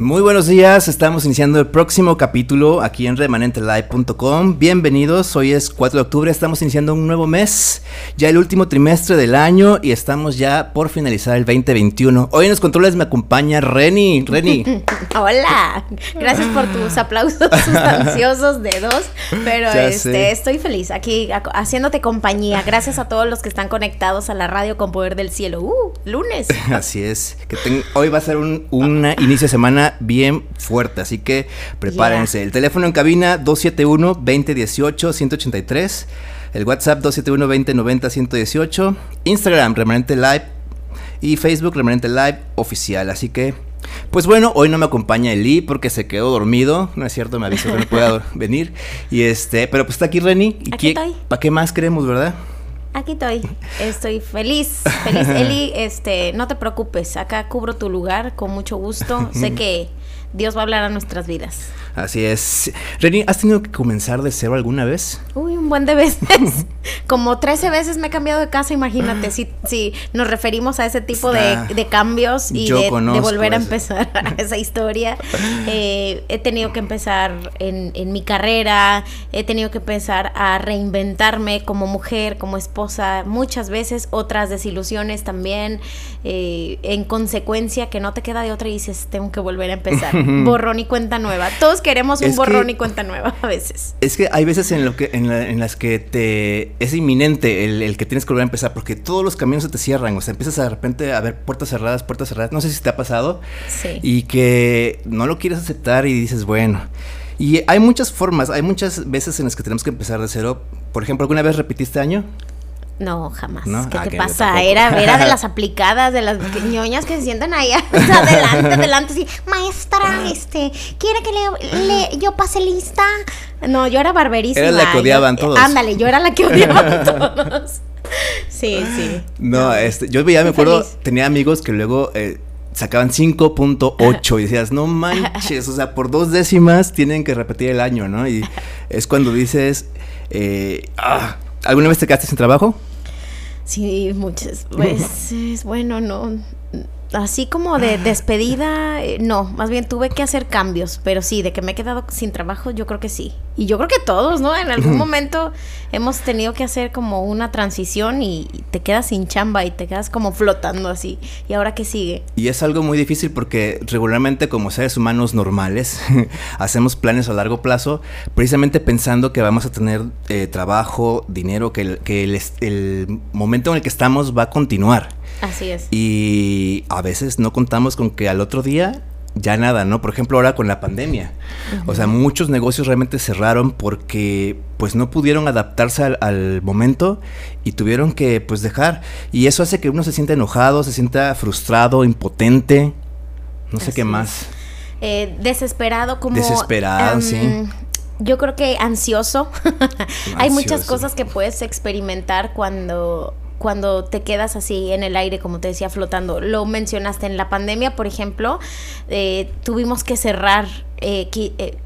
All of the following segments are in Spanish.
Muy buenos días, estamos iniciando el próximo capítulo aquí en remanentelive.com. Bienvenidos, hoy es 4 de octubre, estamos iniciando un nuevo mes, ya el último trimestre del año y estamos ya por finalizar el 2021. Hoy en los controles me acompaña Reni. Reni. Hola, gracias por tus aplausos sustanciosos de dos, pero este, estoy feliz aquí haciéndote compañía. Gracias a todos los que están conectados a la radio con Poder del Cielo. Uh, lunes. Así es, que hoy va a ser un inicio de semana bien fuerte, así que prepárense. El teléfono en cabina 271-2018-183, el WhatsApp 271-2090-118, Instagram Remanente Live y Facebook Remanente Live Oficial, así que... Pues bueno, hoy no me acompaña Eli porque se quedó dormido, no es cierto, me avisó que no pueda venir. Y este, pero pues está aquí Reni. ¿Y ¿Para qué más queremos, verdad? Aquí estoy, estoy feliz, feliz. Eli, este, no te preocupes, acá cubro tu lugar con mucho gusto. Sé que Dios va a hablar a nuestras vidas. Así es. Reni, ¿has tenido que comenzar de cero alguna vez? Uy, un buen de veces. Como 13 veces me he cambiado de casa, imagínate, si, si nos referimos a ese tipo de, cambios y de, volver a empezar esa historia. Eh, he tenido que empezar en, en mi carrera, he tenido que empezar a reinventarme como mujer, como esposa, muchas veces, otras desilusiones también. Eh, en consecuencia, que no te queda de otra y dices, tengo que volver a empezar. borrón y cuenta nueva. Todos queremos un borrón y cuenta nueva a veces. Es que hay veces en, lo que, en, las que te es inminente el, que tienes que volver a empezar porque todos los caminos se te cierran. O sea, empiezas de repente a ver puertas cerradas, puertas cerradas. No sé si te ha pasado. Sí. Y que no lo quieres aceptar y dices, bueno. Y hay muchas formas, hay muchas veces en las que tenemos que empezar de cero. Por ejemplo, ¿alguna vez repetiste año? No, jamás. ¿Qué ah, te pasa? Era, era de las aplicadas, de las ñoñas que se sientan ahí adelante, adelante, así, maestra, este, ¿quiere que le, yo pase lista? No, yo era barberísima. Era la que odiaban todos. Ándale, yo era la que odiaban todos. Sí, sí. No, este, yo veía, me acuerdo, tenía amigos que luego eh, sacaban 5.8 y decías, no manches, o sea, por dos décimas tienen que repetir el año, ¿no? Y es cuando dices, eh, ah, ¿alguna vez te quedaste sin trabajo? Sí, muchas veces. bueno, no, así como de despedida, eh, no, más bien tuve que hacer cambios, pero sí, de que me he quedado sin trabajo, yo creo que sí. Y yo creo que todos, ¿no? En algún momento hemos tenido que hacer como una transición y te quedas sin chamba y te quedas como flotando así. ¿Y ahora qué sigue? Y es algo muy difícil porque regularmente como seres humanos normales hacemos planes a largo plazo precisamente pensando que vamos a tener eh, trabajo, dinero, que, que el momento en el que estamos va a continuar. Así es. Y a veces no contamos con que al otro día ya nada, ¿no? Por ejemplo, ahora con la pandemia. O sea, muchos negocios realmente cerraron porque pues no pudieron adaptarse al, momento y tuvieron que pues dejar. Y eso hace que uno se sienta enojado, se sienta frustrado, impotente, no sé qué más. Eh, desesperado, como... Desesperado, em, sí. Yo creo que ansioso. Hay muchas cosas que puedes experimentar cuando cuando te quedas así en el aire, como te decía, flotando. Lo mencionaste en la pandemia, por ejemplo, eh, tuvimos que cerrar. Eh, eh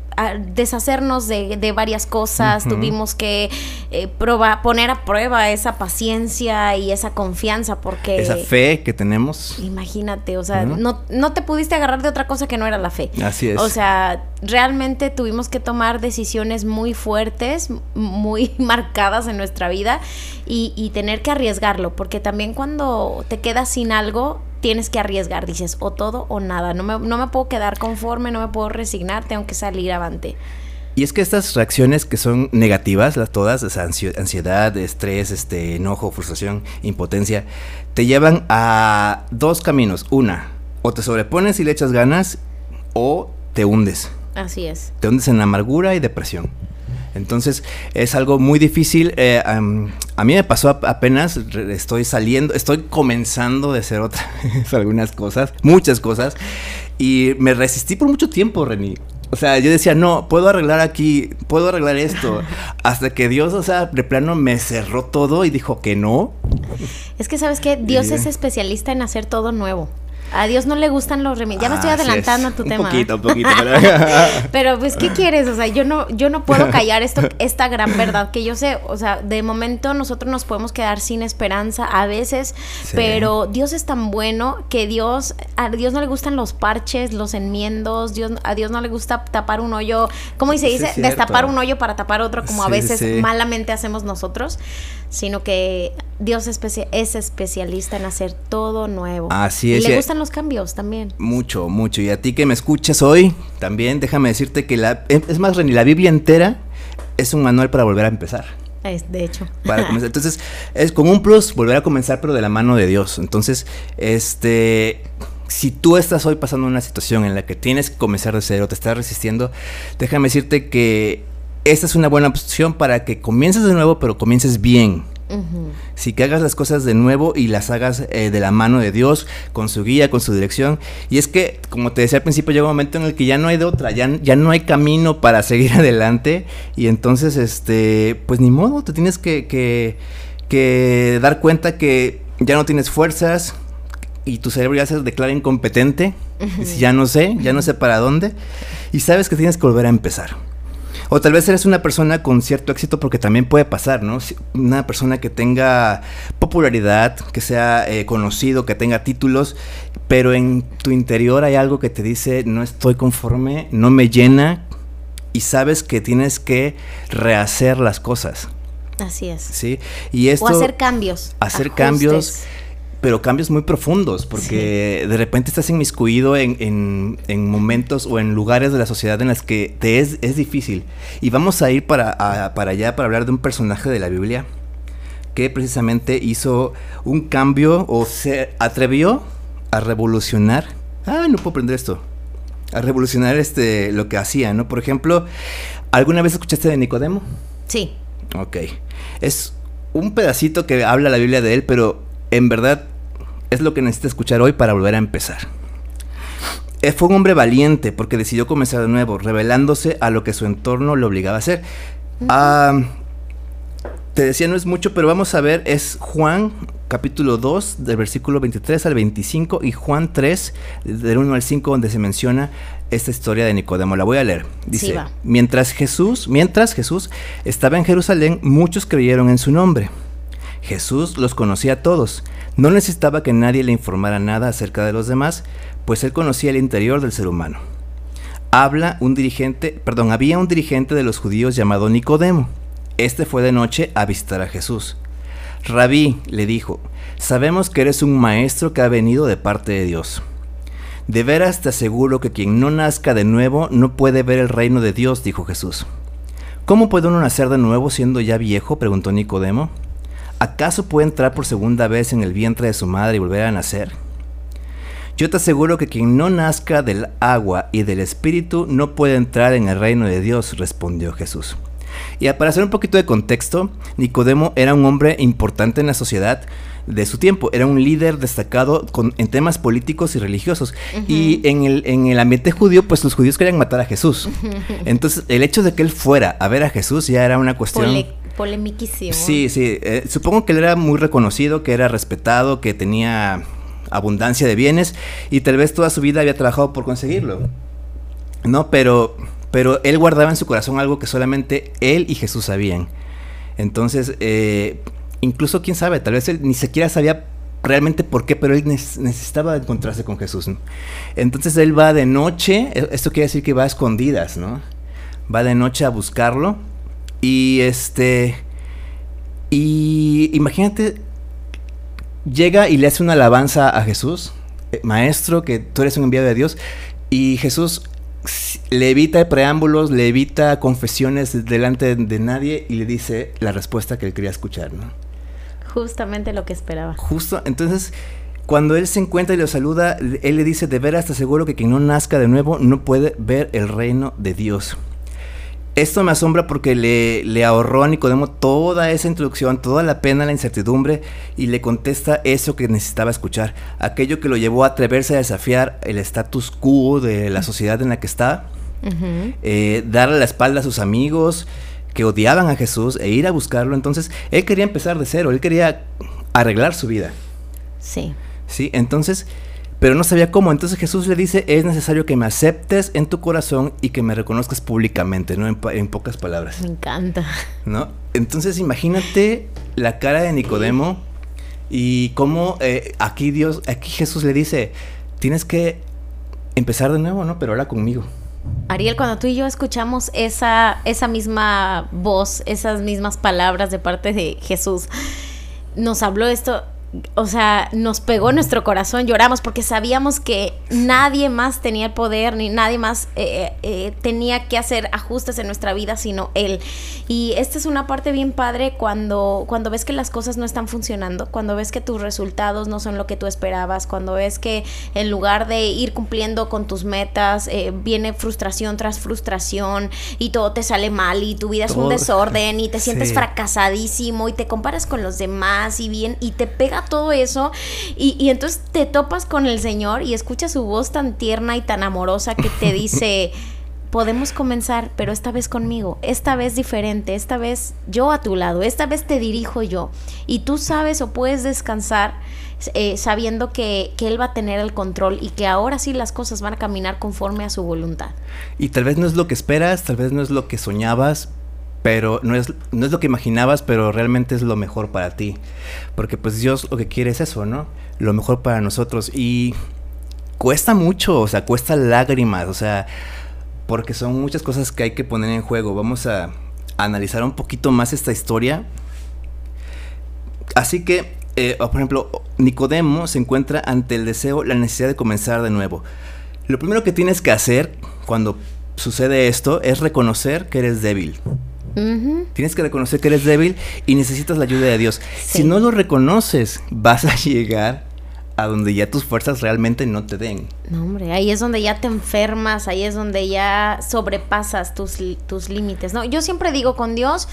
deshacernos de, varias cosas, tuvimos que eh, poner a prueba esa paciencia y esa confianza porque... Esa fe que tenemos. Imagínate, o sea, no, no te pudiste agarrar de otra cosa que no era la fe. Así es. O sea, realmente tuvimos que tomar decisiones muy fuertes, muy marcadas en nuestra vida y, y tener que arriesgarlo, porque también cuando te quedas sin algo, tienes que arriesgar, dices, o todo o nada, no me, no me puedo quedar conforme, no me puedo resignar, tengo que salir avante. Y es que estas reacciones que son negativas, las todas, esa ansiedad, estrés, este, enojo, frustración, impotencia, te llevan a dos caminos. Una, o te sobrepones y le echas ganas, o te hundes. Así es. Te hundes en amargura y depresión. Entonces es algo muy difícil. Eh, a mí me pasó apenas, estoy saliendo, estoy comenzando de hacer otras algunas cosas, muchas cosas, y me resistí por mucho tiempo, Reni. O sea, yo decía, no, puedo arreglar aquí, puedo arreglar esto. Hasta que Dios, o sea, de plano me cerró todo y dijo que no. Es que, ¿sabes qué? Dios es especialista en hacer todo nuevo. A Dios no le gustan los remedios. Ya me estoy adelantando a tu tema. Un poquito, un poquito. Pero pues, ¿qué quieres? O sea, yo no, yo no puedo callar esto, esta gran verdad que yo sé. O sea, de momento nosotros nos podemos quedar sin esperanza a veces, pero Dios es tan bueno que Dios, a Dios no le gustan los parches, los enmiendos, Dios, a Dios no le gusta tapar un hoyo, ¿cómo se dice? Destapar un hoyo para tapar otro, como a veces malamente hacemos nosotros, sino que Dios es especialista en hacer todo nuevo. Así es. Y le gustan los cambios también. Mucho, mucho. Y a ti que me escuchas hoy, también déjame decirte que la, es más, Reni, la Biblia entera es un manual para volver a empezar. Es, de hecho. Para comenzar. Entonces, es como un plus volver a comenzar, pero de la mano de Dios. Entonces, este si tú estás hoy pasando una situación en la que tienes que comenzar de cero, te estás resistiendo, déjame decirte que esta es una buena opción para que comiences de nuevo, pero comiences bien. Si que hagas las cosas de nuevo y las hagas eh, de la mano de Dios, con su guía, con su dirección. Y es que, como te decía al principio, llega un momento en el que ya no hay de otra, ya, ya no hay camino para seguir adelante. Y entonces, este, pues ni modo, te tienes que, que, dar cuenta que ya no tienes fuerzas y tu cerebro ya se declara incompetente. Ya no sé, ya no sé para dónde. Y sabes que tienes que volver a empezar. O tal vez eres una persona con cierto éxito porque también puede pasar, ¿no? Una persona que tenga popularidad, que sea eh, conocido, que tenga títulos, pero en tu interior hay algo que te dice, no estoy conforme, no me llena, y sabes que tienes que rehacer las cosas. Así es. Sí. Y esto, o hacer cambios. Hacer cambios pero cambios muy profundos, porque de repente estás inmiscuido en, en, momentos o en lugares de la sociedad en las que te es, es difícil. Y vamos a ir para, para allá para hablar de un personaje de la Biblia que precisamente hizo un cambio o se atrevió a revolucionar. Ah, no puedo aprender esto. A revolucionar este, lo que hacía, ¿no? Por ejemplo, ¿alguna vez escuchaste de Nicodemo? Sí. Ok. Es un pedacito que habla la Biblia de él, pero en verdad es lo que necesita escuchar hoy para volver a empezar. Eh, fue un hombre valiente porque decidió comenzar de nuevo, revelándose a lo que su entorno le obligaba a hacer. Ah, te decía, no es mucho, pero vamos a ver, es Juan capítulo 2, del versículo 23 al 25, y Juan 3, del 1 al 5, donde se menciona esta historia de Nicodemo. La voy a leer. Dice, mientras Jesús, mientras Jesús estaba en Jerusalén, muchos creyeron en su nombre. Jesús los conocía a todos no necesitaba que nadie le informara nada acerca de los demás, pues él conocía el interior del ser humano. Habla un dirigente, perdón, había un dirigente de los judíos llamado Nicodemo. Este fue de noche a visitar a Jesús. Rabí le dijo, sabemos que eres un maestro que ha venido de parte de Dios. De veras te aseguro que quien no nazca de nuevo no puede ver el reino de Dios, dijo Jesús. ¿Cómo puede uno nacer de nuevo siendo ya viejo? preguntó Nicodemo. ¿Acaso puede entrar por segunda vez en el vientre de su madre y volver a nacer? Yo te aseguro que quien no nazca del agua y del espíritu no puede entrar en el reino de Dios, respondió Jesús. Y para hacer un poquito de contexto, Nicodemo era un hombre importante en la sociedad de su tiempo, era un líder destacado en temas políticos y religiosos. Y en el, en el ambiente judío, pues los judíos querían matar a Jesús. Entonces, el hecho de que él fuera a ver a Jesús ya era una cuestión polemiquísimo. Sí, sí. Eh, supongo que él era muy reconocido, que era respetado, que tenía abundancia de bienes y tal vez toda su vida había trabajado por conseguirlo. No, pero, pero él guardaba en su corazón algo que solamente él y Jesús sabían. Entonces, eh, incluso quién sabe, tal vez él ni siquiera sabía realmente por qué, pero él necesitaba encontrarse con Jesús. Entonces él va de noche, e-, esto quiere decir que va a escondidas, ¿no? Va de noche a buscarlo y este. Y imagínate, llega y le hace una alabanza a Jesús, eh, maestro, que tú eres un enviado de Dios, y Jesús le evita preámbulos, le evita confesiones delante de nadie y le dice la respuesta que él quería escuchar, ¿no? Justamente lo que esperaba. Justo, entonces, cuando él se encuentra y lo saluda, él le dice, de veras te aseguro que quien no nazca de nuevo no puede ver el reino de Dios. Esto me asombra porque le, le, ahorró a Nicodemo toda esa introducción, toda la pena, la incertidumbre, y le contesta eso que necesitaba escuchar, aquello que lo llevó a atreverse a desafiar el status quo de la sociedad en la que está, eh, darle la espalda a sus amigos que odiaban a Jesús e ir a buscarlo. Entonces, él quería empezar de cero, él quería arreglar su vida. Sí. Sí, entonces pero no sabía cómo. Entonces Jesús le dice, es necesario que me aceptes en tu corazón y que me reconozcas públicamente, ¿no? En, pocas palabras. Me encanta. ¿No? Entonces imagínate la cara de Nicodemo y cómo eh, aquí Dios, aquí Jesús le dice, tienes que empezar de nuevo, ¿no? Pero ahora conmigo. Ariel, cuando tú y yo escuchamos esa, esa misma voz, esas mismas palabras de parte de Jesús, nos habló esto, o sea, nos pegó nuestro corazón, lloramos porque sabíamos que nadie más tenía el poder, ni nadie más eh, eh, tenía que hacer ajustes en nuestra vida, sino él. Y esta es una parte bien padre cuando, cuando ves que las cosas no están funcionando, cuando ves que tus resultados no son lo que tú esperabas, cuando ves que en lugar de ir cumpliendo con tus metas, eh, viene frustración tras frustración y todo te sale mal y tu vida es un desorden y te sientes fracasadísimo y te comparas con los demás y bien y te pega todo eso y, entonces te topas con el Señor y escuchas su voz tan tierna y tan amorosa que te dice, podemos comenzar, pero esta vez conmigo, esta vez diferente, esta vez yo a tu lado, esta vez te dirijo yo y tú sabes o puedes descansar. Eh, sabiendo que, que, Él va a tener el control y que ahora sí las cosas van a caminar conforme a su voluntad. Y tal vez no es lo que esperas, tal vez no es lo que soñabas, pero no es, no es lo que imaginabas, pero realmente es lo mejor para ti. Porque pues Dios lo que quiere es eso, ¿no? Lo mejor para nosotros. Y cuesta mucho, o sea, cuesta lágrimas, o sea, porque son muchas cosas que hay que poner en juego. Vamos a analizar un poquito más esta historia. Así que, eh, por ejemplo, Nicodemo se encuentra ante el deseo, la necesidad de comenzar de nuevo. Lo primero que tienes que hacer cuando sucede esto es reconocer que eres débil. Tienes que reconocer que eres débil y necesitas la ayuda de Dios. Si no lo reconoces, vas a llegar a donde ya tus fuerzas realmente no te den. No, hombre, ahí es donde ya te enfermas, ahí es donde ya sobrepasas tus, tus límites, ¿no? Yo siempre digo, con Dios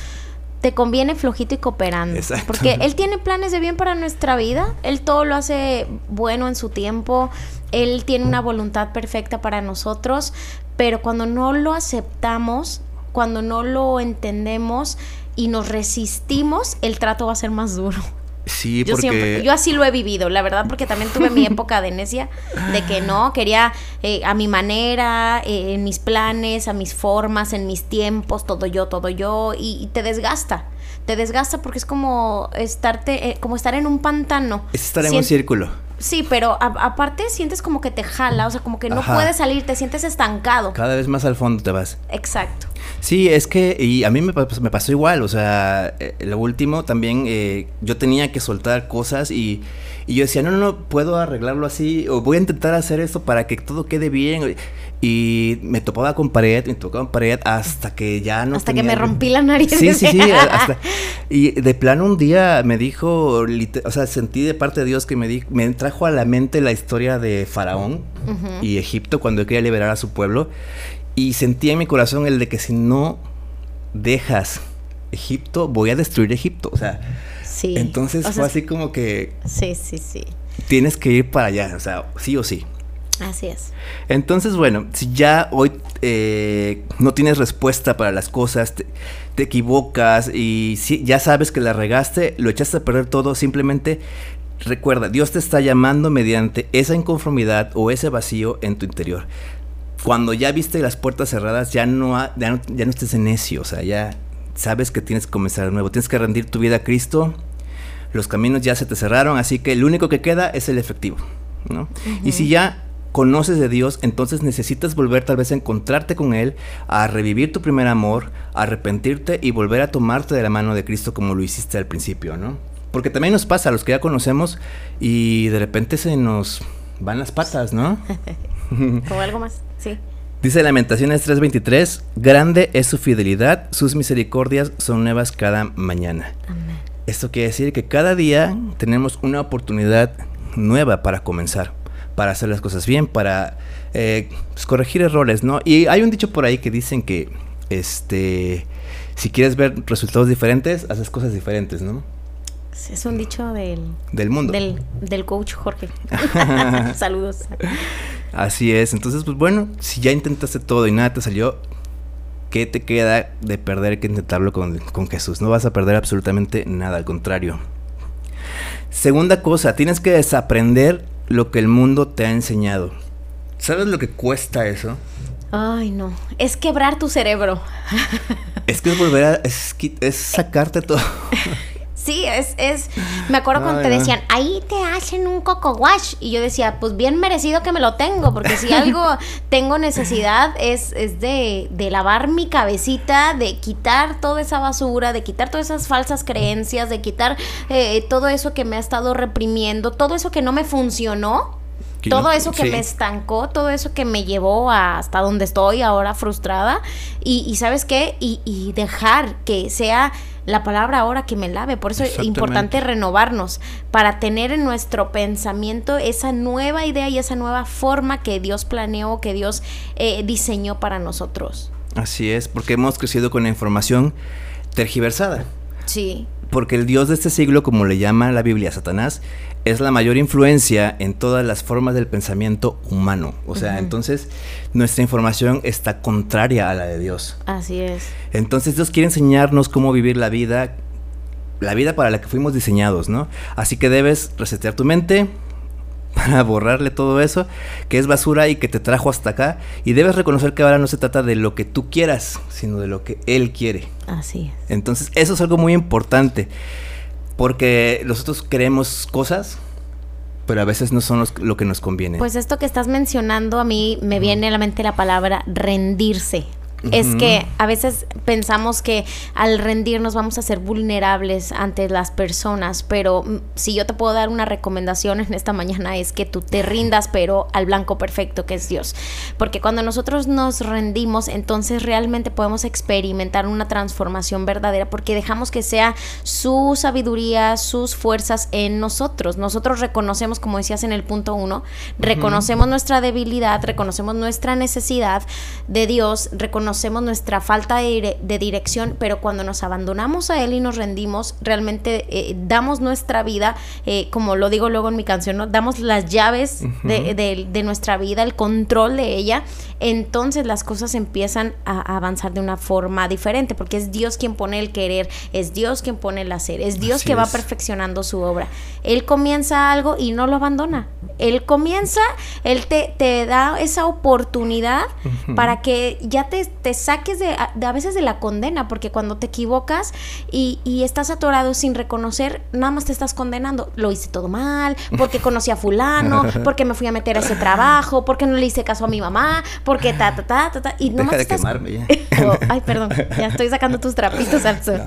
te conviene flojito y cooperando. Porque Él tiene planes de bien para nuestra vida, Él todo lo hace bueno en su tiempo, Él tiene una voluntad perfecta para nosotros, pero cuando no lo aceptamos, cuando no lo entendemos y nos resistimos, el trato va a ser más duro. Sí, yo porque... yo así lo he vivido, la verdad, porque también tuve mi época de necia, de que no, quería eh, a mi manera, eh, en mis planes, a mis formas, en mis tiempos, todo yo, todo yo, y, te desgasta, te desgasta porque es como estarte, eh, como estar en un pantano. Es estar en un círculo. Sí, pero aparte sientes como que te jala, o sea, como que no puedes salir, te sientes estancado. Cada vez más al fondo te vas. Exacto. Sí, es que, y a mí me, me pasó igual, o sea, eh, lo último también, eh, yo tenía que soltar cosas y, y, yo decía, no, no, no, puedo arreglarlo así, o voy a intentar hacer esto para que todo quede bien. Y me topaba con pared, me tocaba con pared hasta que ya no. Hasta que me rompí la nariz. Sí, sí, sí. y de plano un día me dijo, o sea, sentí de parte de Dios que me, di, me trajo a la mente la historia de Faraón y Egipto cuando quería liberar a su pueblo. Y sentí en mi corazón el de que si no dejas Egipto, voy a destruir Egipto. O sea, sí. entonces fue así como que. Sí, sí, sí. Tienes que ir para allá, o sea, sí o sí. Así es. Entonces, bueno, si ya hoy eh, no tienes respuesta para las cosas, te, equivocas y si ya sabes que la regaste, lo echaste a perder todo, simplemente recuerda, Dios te está llamando mediante esa inconformidad o ese vacío en tu interior. Cuando ya viste las puertas cerradas, ya no, ya no, ya no estés en necio, o sea, ya sabes que tienes que comenzar de nuevo, tienes que rendir tu vida a Cristo, los caminos ya se te cerraron, así que lo único que queda es el efectivo, ¿no? Y si ya conoces de Dios, entonces necesitas volver tal vez a encontrarte con Él, a revivir tu primer amor, a arrepentirte y volver a tomarte de la mano de Cristo como lo hiciste al principio, ¿no? Porque también nos pasa a los que ya conocemos y de repente se nos van las patas, ¿no? o algo más, sí. Dice Lamentaciones 3:23, grande es su fidelidad, sus misericordias son nuevas cada mañana. Amén. Esto quiere decir que cada día tenemos una oportunidad nueva para comenzar para hacer las cosas bien, para eh, pues, corregir errores, ¿no? Y hay un dicho por ahí que dicen que, este, si quieres ver resultados diferentes, haces cosas diferentes, ¿no? Es un dicho del... Del mundo. Del, del coach Jorge. Saludos. Así es. Entonces, pues bueno, si ya intentaste todo y nada te salió, ¿qué te queda de perder que intentarlo con, con Jesús? No vas a perder absolutamente nada, al contrario. Segunda cosa, tienes que desaprender lo que el mundo te ha enseñado. ¿Sabes lo que cuesta eso? Ay, no. Es quebrar tu cerebro. Es que es volver a. Es, es sacarte todo. Sí, es, es, me acuerdo cuando te decían, ahí te hacen un coco wash. Y yo decía, pues bien merecido que me lo tengo, porque si algo tengo necesidad es, es de, de, lavar mi cabecita, de quitar toda esa basura, de quitar todas esas falsas creencias, de quitar eh, todo eso que me ha estado reprimiendo, todo eso que no me funcionó. Todo eso que me estancó, todo eso que me llevó hasta donde estoy ahora frustrada. Y, y ¿sabes qué? Y, y dejar que sea la palabra ahora que me lave. Por eso es importante renovarnos para tener en nuestro pensamiento esa nueva idea y esa nueva forma que Dios planeó, que Dios eh, diseñó para nosotros. Así es, porque hemos crecido con la información tergiversada. Sí. Porque el Dios de este siglo, como le llama la Biblia Satanás, es la mayor influencia en todas las formas del pensamiento humano. O sea, entonces nuestra información está contraria a la de Dios. Así es. Entonces Dios quiere enseñarnos cómo vivir la vida, la vida para la que fuimos diseñados, ¿no? Así que debes resetear tu mente para borrarle todo eso que es basura y que te trajo hasta acá. Y debes reconocer que ahora no se trata de lo que tú quieras, sino de lo que Él quiere. Así es. Entonces eso es algo muy importante. Porque nosotros queremos cosas, pero a veces no son lo que nos conviene. Pues esto que estás mencionando, a mí me viene a la mente la palabra rendirse. Es que a veces pensamos que al rendirnos vamos a ser vulnerables ante las personas, pero mm, si yo te puedo dar una recomendación en esta mañana es que tú te rindas, pero al blanco perfecto que es Dios. Porque cuando nosotros nos rendimos, entonces realmente podemos experimentar una transformación verdadera porque dejamos que sea su sabiduría, sus fuerzas en nosotros. Nosotros reconocemos, como decías en el punto uno, reconocemos nuestra debilidad, reconocemos nuestra necesidad de Dios, reconocemos conocemos nuestra falta de, dirección, pero cuando nos abandonamos a Él y nos rendimos, realmente eh, damos nuestra vida, eh, como lo digo luego en mi canción, ¿no? damos las llaves de, nuestra vida, el control de ella, entonces las cosas empiezan a, avanzar de una forma diferente, porque es Dios quien pone el querer, es Dios quien pone el hacer, es Dios que va perfeccionando su obra. Él comienza algo y no lo abandona. Él comienza, Él te, te da esa oportunidad para que ya te te saques de, a veces de la condena, porque cuando te equivocas y, y, estás atorado sin reconocer, nada más te estás condenando. Lo hice todo mal, porque conocí a fulano, porque me fui a meter a ese trabajo, porque no le hice caso a mi mamá, porque ta, ta, ta, ta, ta. Y Deja de quemarme ya. Oh, ay, perdón, ya estoy sacando tus trapitos al sol.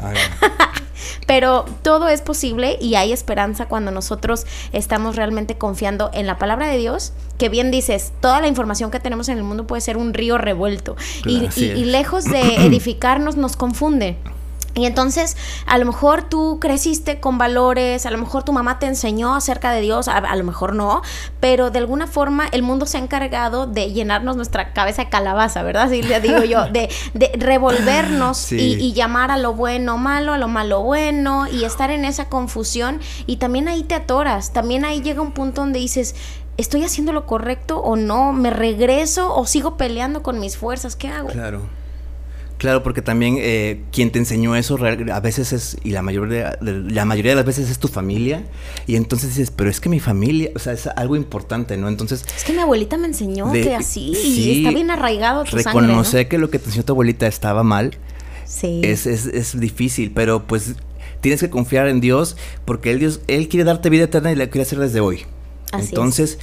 Pero todo es posible y hay esperanza cuando nosotros estamos realmente confiando en la palabra de Dios, que bien dices, toda la información que tenemos en el mundo puede ser un río revuelto y, y lejos de edificarnos nos confunde. Y entonces, a lo mejor tú creciste con valores, a lo mejor tu mamá te enseñó acerca de Dios, a, lo mejor no, pero de alguna forma el mundo se ha encargado de llenarnos nuestra cabeza de calabaza, ¿verdad? Así le digo yo, de, de revolvernos y, llamar a lo bueno malo, a lo malo bueno, y estar en esa confusión. Y también ahí te atoras, también ahí llega un punto donde dices, ¿estoy haciendo lo correcto o no? ¿Me regreso o sigo peleando con mis fuerzas? ¿Qué hago? Claro. Claro, porque también eh, quien te enseñó eso a veces es, y la mayoría, la mayoría de las veces es tu familia, y entonces dices, pero es que mi familia, o sea, es algo importante, ¿no? Entonces... Es que mi abuelita me enseñó que así, sí, está bien arraigado tu Reconocer que lo que te enseñó tu abuelita estaba mal, sí. es, es, es difícil, pero pues tienes que confiar en Dios, porque él, Dios, él quiere darte vida eterna y la quiere hacer desde hoy. Así entonces...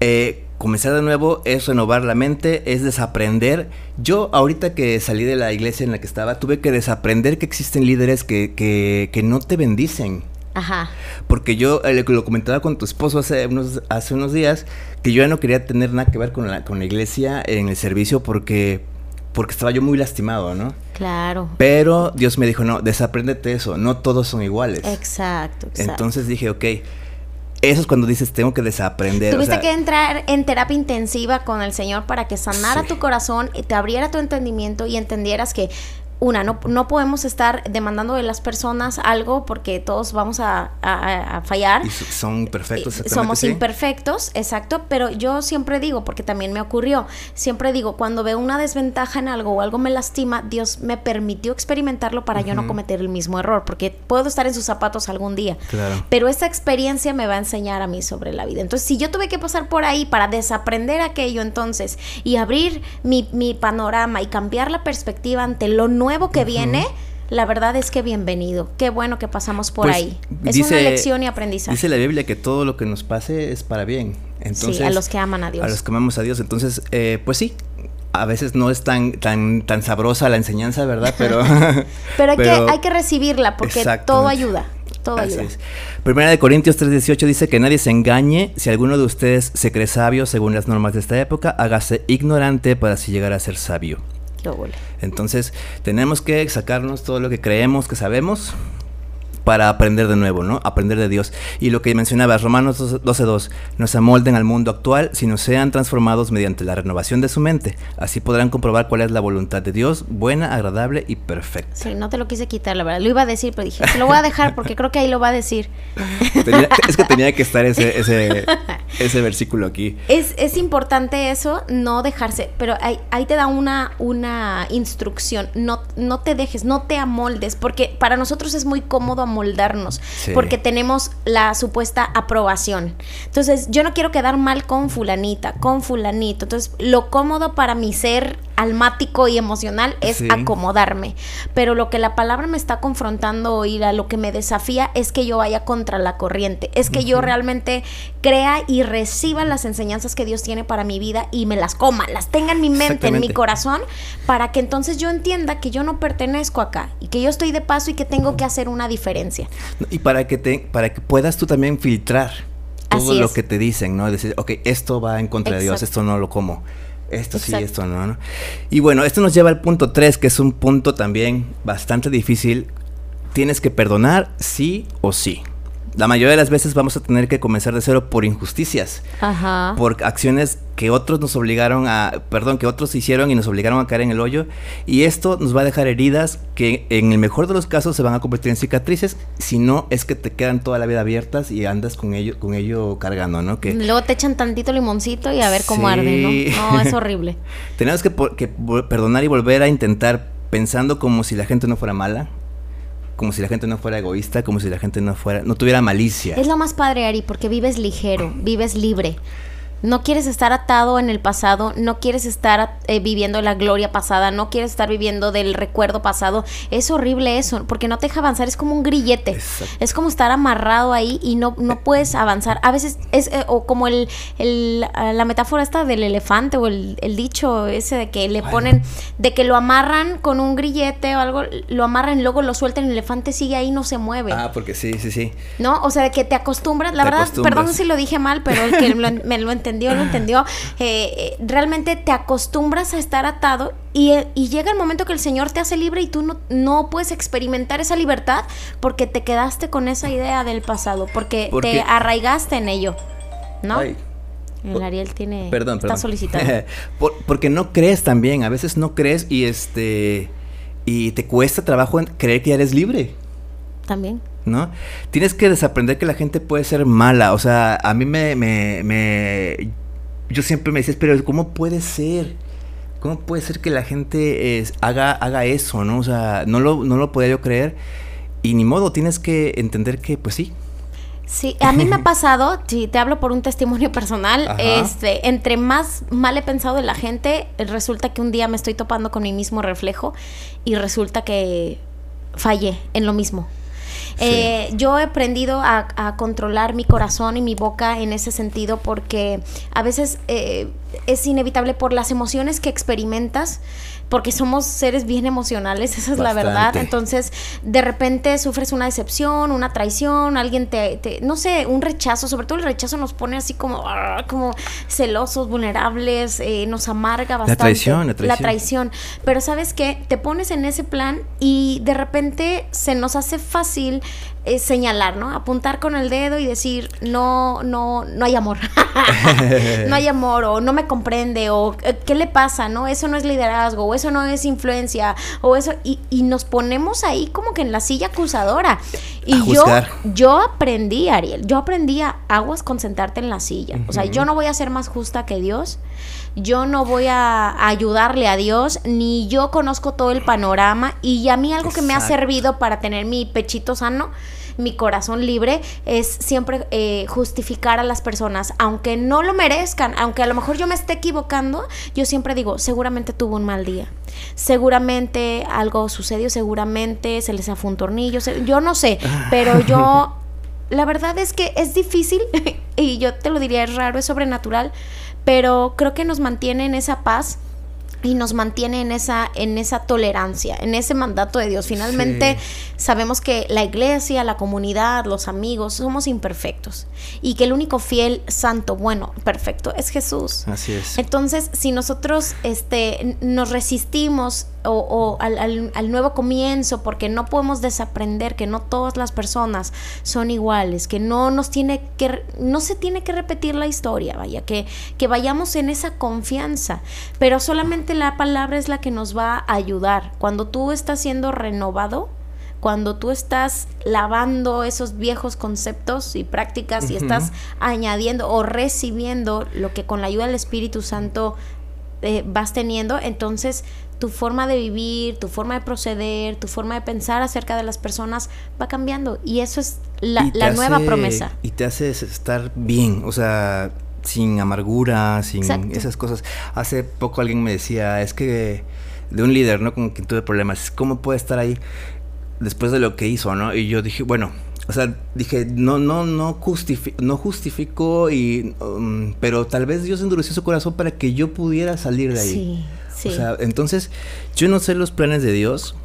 Eh, comenzar de nuevo es renovar la mente, es desaprender. Yo ahorita que salí de la iglesia en la que estaba, tuve que desaprender que existen líderes que, que, que no te bendicen. Ajá. Porque yo eh, lo comentaba con tu esposo hace unos, hace unos días, que yo ya no quería tener nada que ver con la, con la iglesia en el servicio porque, porque estaba yo muy lastimado, ¿no? Claro. Pero Dios me dijo, no, desapréndete eso, no todos son iguales. Exacto, exacto. Entonces dije, ok eso es cuando dices, tengo que desaprender. Tuviste que entrar en terapia intensiva con el Señor para que sanara tu corazón, te abriera tu entendimiento y entendieras que una, no, no podemos estar demandando de las personas algo porque todos vamos a, fallar. Y son perfectos. Somos imperfectos, exacto, pero yo siempre digo, porque también me ocurrió, siempre digo, cuando veo una desventaja en algo o algo me lastima, Dios me permitió experimentarlo para yo no cometer el mismo error, porque puedo estar en sus zapatos algún día. Claro. Pero esta experiencia me va a enseñar a mí sobre la vida. Entonces, si yo tuve que pasar por ahí para desaprender aquello entonces y abrir mi, mi panorama y cambiar la perspectiva ante lo nuevo, nuevo que viene, la verdad es que bienvenido. Qué bueno que pasamos por pues, ahí. Es una lección y aprendizaje. Dice la Biblia que todo lo que nos pase es para bien. Entonces, sí, a los que aman a Dios. A los que amamos a Dios. Entonces, eh, pues sí, a veces no es tan, tan, tan sabrosa la enseñanza, ¿verdad? Pero, pero, hay, que, hay que recibirla porque todo ayuda. Todo ayuda. Primera de Corintios 3:18 dice que nadie se engañe. Si alguno de ustedes se cree sabio según las normas de esta época, hágase ignorante para así llegar a ser sabio. Entonces, tenemos que sacarnos todo lo que creemos que sabemos para aprender de nuevo, ¿no? Aprender de Dios. Y lo que mencionaba Romanos 12.2, no se amolden al mundo actual, sino sean transformados mediante la renovación de su mente. Así podrán comprobar cuál es la voluntad de Dios, buena, agradable y perfecta. Sí, no te lo quise quitar, la verdad. Lo iba a decir, pero dije, te lo voy a dejar porque creo que ahí lo va a decir. es que tenía que estar ese, ese, versículo aquí. Es, es, importante eso, no dejarse, pero ahí, ahí te da una, una instrucción. No, no te dejes, no te amoldes, porque para nosotros es muy cómodo moldarnos, porque tenemos la supuesta aprobación. Entonces, yo no quiero quedar mal con fulanita, con fulanito. Entonces, lo cómodo para mi ser almático y emocional es acomodarme. Pero lo que la palabra me está confrontando hoy, a lo que me desafía es que yo vaya contra la corriente, es que yo realmente crea y reciba las enseñanzas que Dios tiene para mi vida y me las coma, las tenga en mi mente, en mi corazón, para que entonces yo entienda que yo no pertenezco acá y que yo estoy de paso y que tengo que hacer una diferencia. Y para que, te, para que puedas tú también filtrar todo lo que te dicen, ¿no? Decir, ok, esto va en contra de Dios, esto no lo como. Esto sí, esto no, no. Y bueno, esto nos lleva al punto 3, que es un punto también bastante difícil. Tienes que perdonar sí o sí la mayoría de las veces vamos a tener que comenzar de cero por injusticias, Ajá. por acciones que otros nos obligaron a, perdón, que otros hicieron y nos obligaron a caer en el hoyo. Y esto nos va a dejar heridas que en el mejor de los casos se van a convertir en cicatrices, si no es que te quedan toda la vida abiertas y andas con ello, con ello cargando, ¿no? Que, Luego te echan tantito limoncito y a ver cómo arde, ¿no? No, es horrible. Tenemos que, que perdonar y volver a intentar pensando como si la gente no fuera mala como si la gente no fuera egoísta, como si la gente no fuera, no tuviera malicia. Es lo más padre, Ari, porque vives ligero, vives libre. No quieres estar atado en el pasado, no quieres estar eh, viviendo la gloria pasada, no quieres estar viviendo del recuerdo pasado. Es horrible eso, porque no te deja avanzar, es como un grillete. Es como estar amarrado ahí y no, no puedes avanzar. A veces es eh, o como el, la metáfora esta del elefante o el, dicho ese de que le ponen, de que lo amarran con un grillete o algo, lo amarran y luego lo sueltan, el elefante sigue ahí, no se mueve. Ah, porque sí, sí, sí. ¿No? O sea, de que te acostumbras, la verdad, perdón si lo dije mal, pero el que me lo entendió, lo entendió. Eh, eh, realmente te acostumbras a estar atado y, y, llega el momento que el Señor te hace libre y tú no, no puedes experimentar esa libertad porque te quedaste con esa idea del pasado, porque, te arraigaste en ello, ¿no? El Ariel tiene. Perdón, Está solicitando. porque no crees también. A veces no crees y este. Y te cuesta trabajo creer que ya eres libre. También. ¿No? Tienes que desaprender que la gente puede ser mala. O sea, a mí me, me, me yo siempre me decía, pero ¿cómo puede ser? ¿Cómo puede ser que la gente haga, haga eso, no? O sea, no lo, no lo podía yo creer. Y ni modo, tienes que entender que, pues sí. Sí, a mí me ha pasado, si te hablo por un testimonio personal, este, entre más mal he pensado de la gente, resulta que un día me estoy topando con mi mismo reflejo y resulta que fallé en lo mismo. Eh, yo he aprendido a, controlar mi corazón y mi boca en ese sentido porque a veces eh, es inevitable por las emociones que experimentas porque somos seres bien emocionales, esa es la verdad. Entonces, de repente sufres una decepción, una traición, alguien te, no sé, un rechazo, sobre todo el rechazo nos pone así como, ah, como celosos, vulnerables, eh, nos amarga bastante. La traición, la traición. La traición. Pero sabes qué, te pones en ese plan y de repente se nos hace fácil es señalar, ¿no? Apuntar con el dedo y decir, no, no, no hay amor. no hay amor, o no me comprende, o qué le pasa, ¿no? Eso no es liderazgo, o eso no es influencia, o eso, y, y nos ponemos ahí como que en la silla acusadora. Y yo, yo aprendí, Ariel, yo aprendí a aguas con sentarte en la silla. O sea, yo no voy a ser más justa que Dios yo no voy a, ayudarle a Dios, ni yo conozco todo el panorama. Y a mí algo que me ha servido para tener mi pechito sano, mi corazón libre, es siempre eh, justificar a las personas, aunque no lo merezcan, aunque a lo mejor yo me esté equivocando, yo siempre digo, seguramente tuvo un mal día, seguramente algo sucedió, seguramente se les afó un tornillo, yo no sé, pero yo... La verdad es que es difícil y yo te lo diría, es raro, es sobrenatural, pero creo que nos mantiene en esa paz y nos mantiene en esa en esa tolerancia, en ese mandato de Dios. Finalmente sabemos que la iglesia, la comunidad, los amigos somos imperfectos y que el único fiel, santo, bueno, perfecto es Jesús. Así es. Entonces, si nosotros este nos resistimos o, al, nuevo comienzo, porque no podemos desaprender que no todas las personas son iguales, que no nos tiene que, no se tiene que repetir la historia, vaya, que, que vayamos en esa confianza, pero solamente la palabra es la que nos va a ayudar. Cuando tú estás siendo renovado, cuando tú estás lavando esos viejos conceptos y prácticas y estás añadiendo o recibiendo lo que con la ayuda del Espíritu Santo eh, vas teniendo, entonces tu forma de vivir, tu forma de proceder, tu forma de pensar acerca de las personas va cambiando. Y eso es la, nueva promesa. Y te hace estar bien, o sea, sin amargura, sin esas cosas. Hace poco alguien me decía, es que de un líder, ¿no? Con quien tuve problemas, ¿cómo puede estar ahí después de lo que hizo, ¿no? Y yo dije, bueno, o sea, dije, no, no, no, no justificó, y, um, pero tal vez Dios endureció su corazón para que yo pudiera salir de ahí. Sí. O sea, entonces, yo no sé los planes de Dios.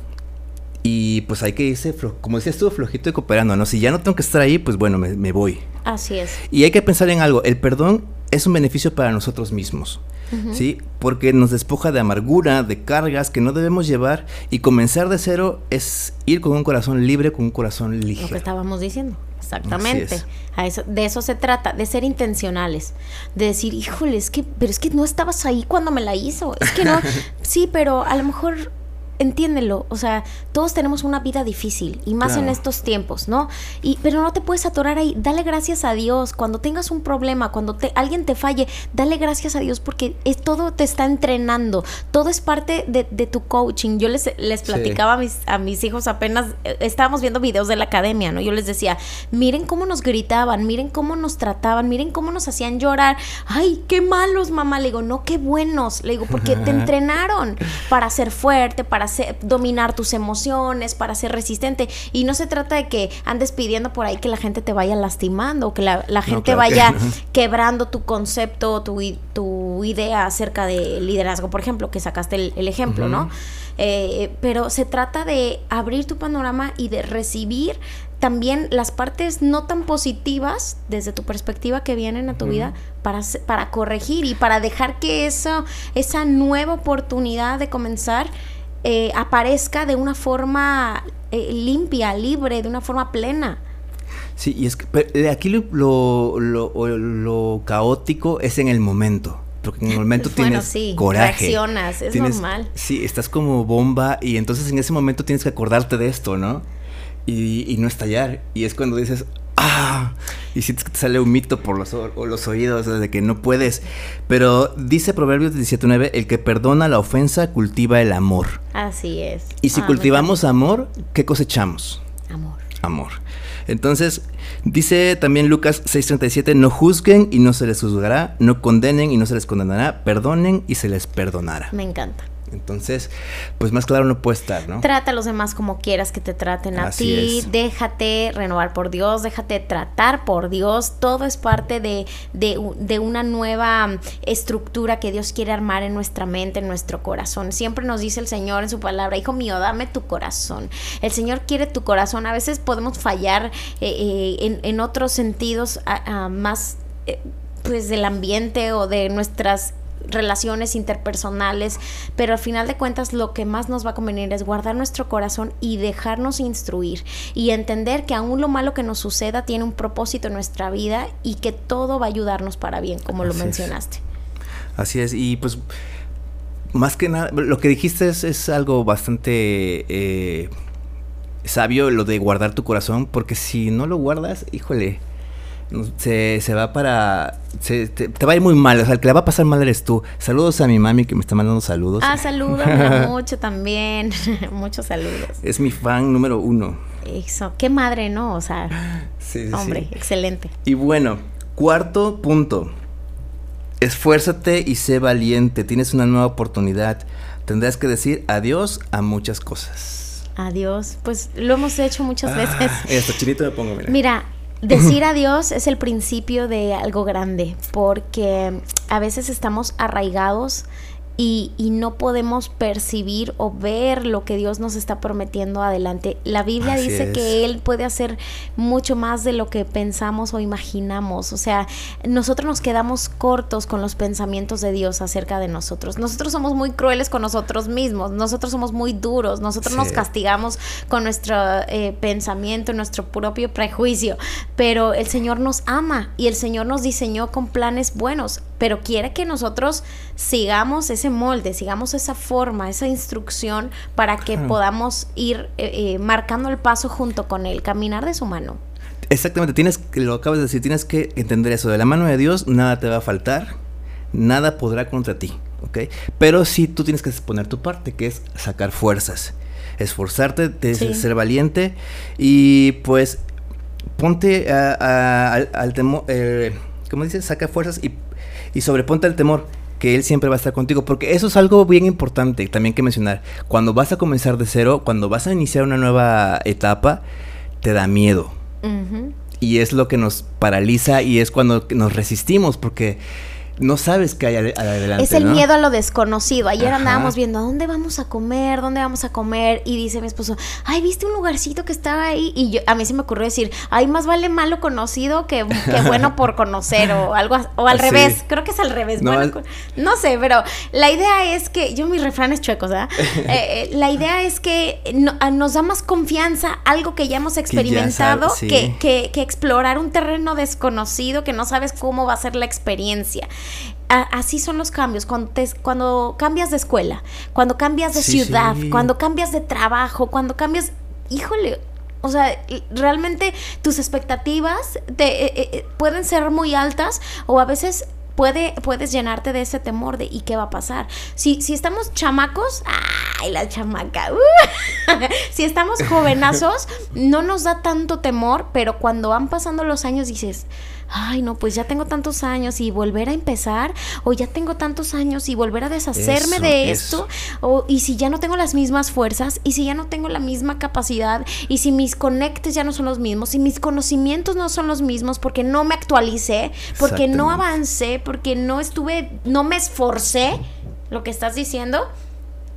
Y pues hay que irse, como decía, estuvo flojito y cooperando, ¿no? Si ya no tengo que estar ahí, pues bueno, me, voy. Así es. Y hay que pensar en algo. El perdón es un beneficio para nosotros mismos. ¿Sí? Porque nos despoja de amargura, de cargas que no debemos llevar y comenzar de cero es ir con un corazón libre, con un corazón ligero. Lo que estábamos diciendo. Exactamente. A eso, de eso se trata, de ser intencionales, de decir, híjole, es que, pero es que no estabas ahí cuando me la hizo. Es que no, sí, pero a lo mejor entiéndelo, o sea, todos tenemos una vida difícil y más en estos tiempos, ¿no? Y pero no te puedes atorar ahí, dale gracias a Dios cuando tengas un problema, cuando te, alguien te falle, dale gracias a Dios porque es todo te está entrenando, todo es parte de, tu coaching. Yo les, les platicaba a, mis, a mis hijos apenas eh, estábamos viendo videos de la academia, ¿no? Yo les decía, "Miren cómo nos gritaban, miren cómo nos trataban, miren cómo nos hacían llorar. Ay, qué malos, mamá." Le digo, "No, qué buenos." Le digo, "Porque te entrenaron para ser fuerte, para dominar tus emociones, para ser resistente. Y no se trata de que andes pidiendo por ahí que la gente te vaya lastimando, o que la, gente vaya quebrando tu concepto, tu, tu idea acerca de liderazgo, por ejemplo, que sacaste el, ejemplo, ¿no? Eh, pero se trata de abrir tu panorama y de recibir también las partes no tan positivas desde tu perspectiva que vienen a tu vida para, para corregir y para dejar que eso, esa nueva oportunidad de comenzar eh, aparezca de una forma eh, limpia, libre, de una forma plena. Sí, y es que eh, aquí lo, lo, caótico es en el momento. Porque en el momento tienes sí, coraje. Reaccionas, es normal. Sí, estás como bomba y entonces en ese momento tienes que acordarte de esto, ¿no? Y, y no estallar. Y es cuando dices, ¡ah! Y sientes que te sale un mito por los, los oídos, de que no puedes. Pero dice Proverbios 17.9, el que perdona la ofensa cultiva el amor. Así es. Y si ah, cultivamos amor, ¿qué cosechamos? Amor. Amor. Entonces, dice también Lucas 6:37, no juzguen y no se les juzgará, no condenen y no se les condenará, perdonen y se les perdonará. Me encanta. Entonces, pues más claro no puede estar, ¿no? Trata a los demás como quieras que te traten a ti. Déjate renovar por Dios, déjate tratar por Dios. Todo es parte de, de, una nueva mm, estructura que Dios quiere armar en nuestra mente, en nuestro corazón. Siempre nos dice el Señor en su palabra, hijo mío, dame tu corazón. El Señor quiere tu corazón. A veces podemos fallar eh, eh, en, otros sentidos más... Eh, pues del ambiente o de nuestras relaciones interpersonales, pero al final de cuentas lo que más nos va a convenir es guardar nuestro corazón y dejarnos instruir y entender que aún lo malo que nos suceda tiene un propósito en nuestra vida y que todo va a ayudarnos para bien, como lo mencionaste. Así es, y pues más que nada, lo que dijiste es, algo bastante eh, sabio, lo de guardar tu corazón, porque si no lo guardas, híjole, se, se va para... Se, te, va a ir muy mal, o sea, el que le va a pasar mal eres tú. Saludos a mi mami que me está mandando saludos. Ah, saludos mucho también, muchos saludos. Es mi fan número uno. Eso, qué madre, ¿no? O sea, hombre, excelente. Y bueno, cuarto punto. Esfuérzate y sé valiente, tienes una nueva oportunidad. Tendrás que decir adiós a muchas cosas. Adiós, pues lo hemos hecho muchas ah, veces. Esto, chinito me pongo, mira. Mira, decir adiós es el principio de algo grande, porque a veces estamos arraigados y, no podemos percibir o ver lo que Dios nos está prometiendo adelante. La Biblia dice que Él puede hacer mucho más de lo que pensamos o imaginamos. O sea, nosotros nos quedamos cortos con los pensamientos de Dios acerca de nosotros. Nosotros somos muy crueles con nosotros mismos, nosotros somos muy duros, nosotros nos castigamos con nuestro eh, pensamiento, nuestro propio prejuicio, pero el Señor nos ama y el Señor nos diseñó con planes buenos, pero quiere que nosotros sigamos ese molde, sigamos esa forma, esa instrucción para que podamos ir eh, eh, marcando el paso junto con él, caminar de su mano. Exactamente, tienes lo acabas de decir, tienes que entender eso, de la mano de Dios nada te va a faltar, nada podrá contra ti, ¿ok? Pero sí tú tienes que poner tu parte, que es sacar fuerzas, esforzarte, de ser valiente y pues ponte al, temor, eh, ¿cómo dices? Saca fuerzas y, y sobreponte al temor que Él siempre va a estar contigo, porque eso es algo bien importante también que mencionar. Cuando vas a comenzar de cero, cuando vas a iniciar una nueva etapa, te da miedo. Y es lo que nos paraliza y es cuando nos resistimos, porque no sabes qué hay adelante. Es el miedo a lo desconocido. Ayer andábamos viendo a dónde vamos a comer, dónde vamos a comer. Y dice mi esposo, ay, ¿viste un lugarcito que estaba ahí? Y yo, a mí se me ocurrió decir, ay, más vale malo conocido que, bueno por conocer o algo, o al revés. Creo que es al revés. No, sé, pero la idea es que, yo mis refranes chuecos, ¿verdad? Eh, eh, la idea es que nos da más confianza algo que ya hemos experimentado que, que explorar un terreno desconocido que no sabes cómo va a ser la experiencia así son los cambios, cuando, cuando cambias de escuela, cuando cambias de ciudad, cuando cambias de trabajo, cuando cambias, híjole, o sea, realmente tus expectativas te, eh, eh, pueden ser muy altas o a veces puede, puedes llenarte de ese temor de ¿y qué va a pasar? Si, si estamos chamacos, ¡ay, la chamaca! Uh, si estamos jovenazos, no nos da tanto temor, pero cuando van pasando los años dices, ay, no, pues ya tengo tantos años y volver a empezar, o ya tengo tantos años y volver a deshacerme de esto, o y si ya no tengo las mismas fuerzas, y si ya no tengo la misma capacidad, y si mis conectes ya no son los mismos, y mis conocimientos no son los mismos porque no me actualicé, porque no avancé, porque no estuve, no me esforcé, lo que estás diciendo,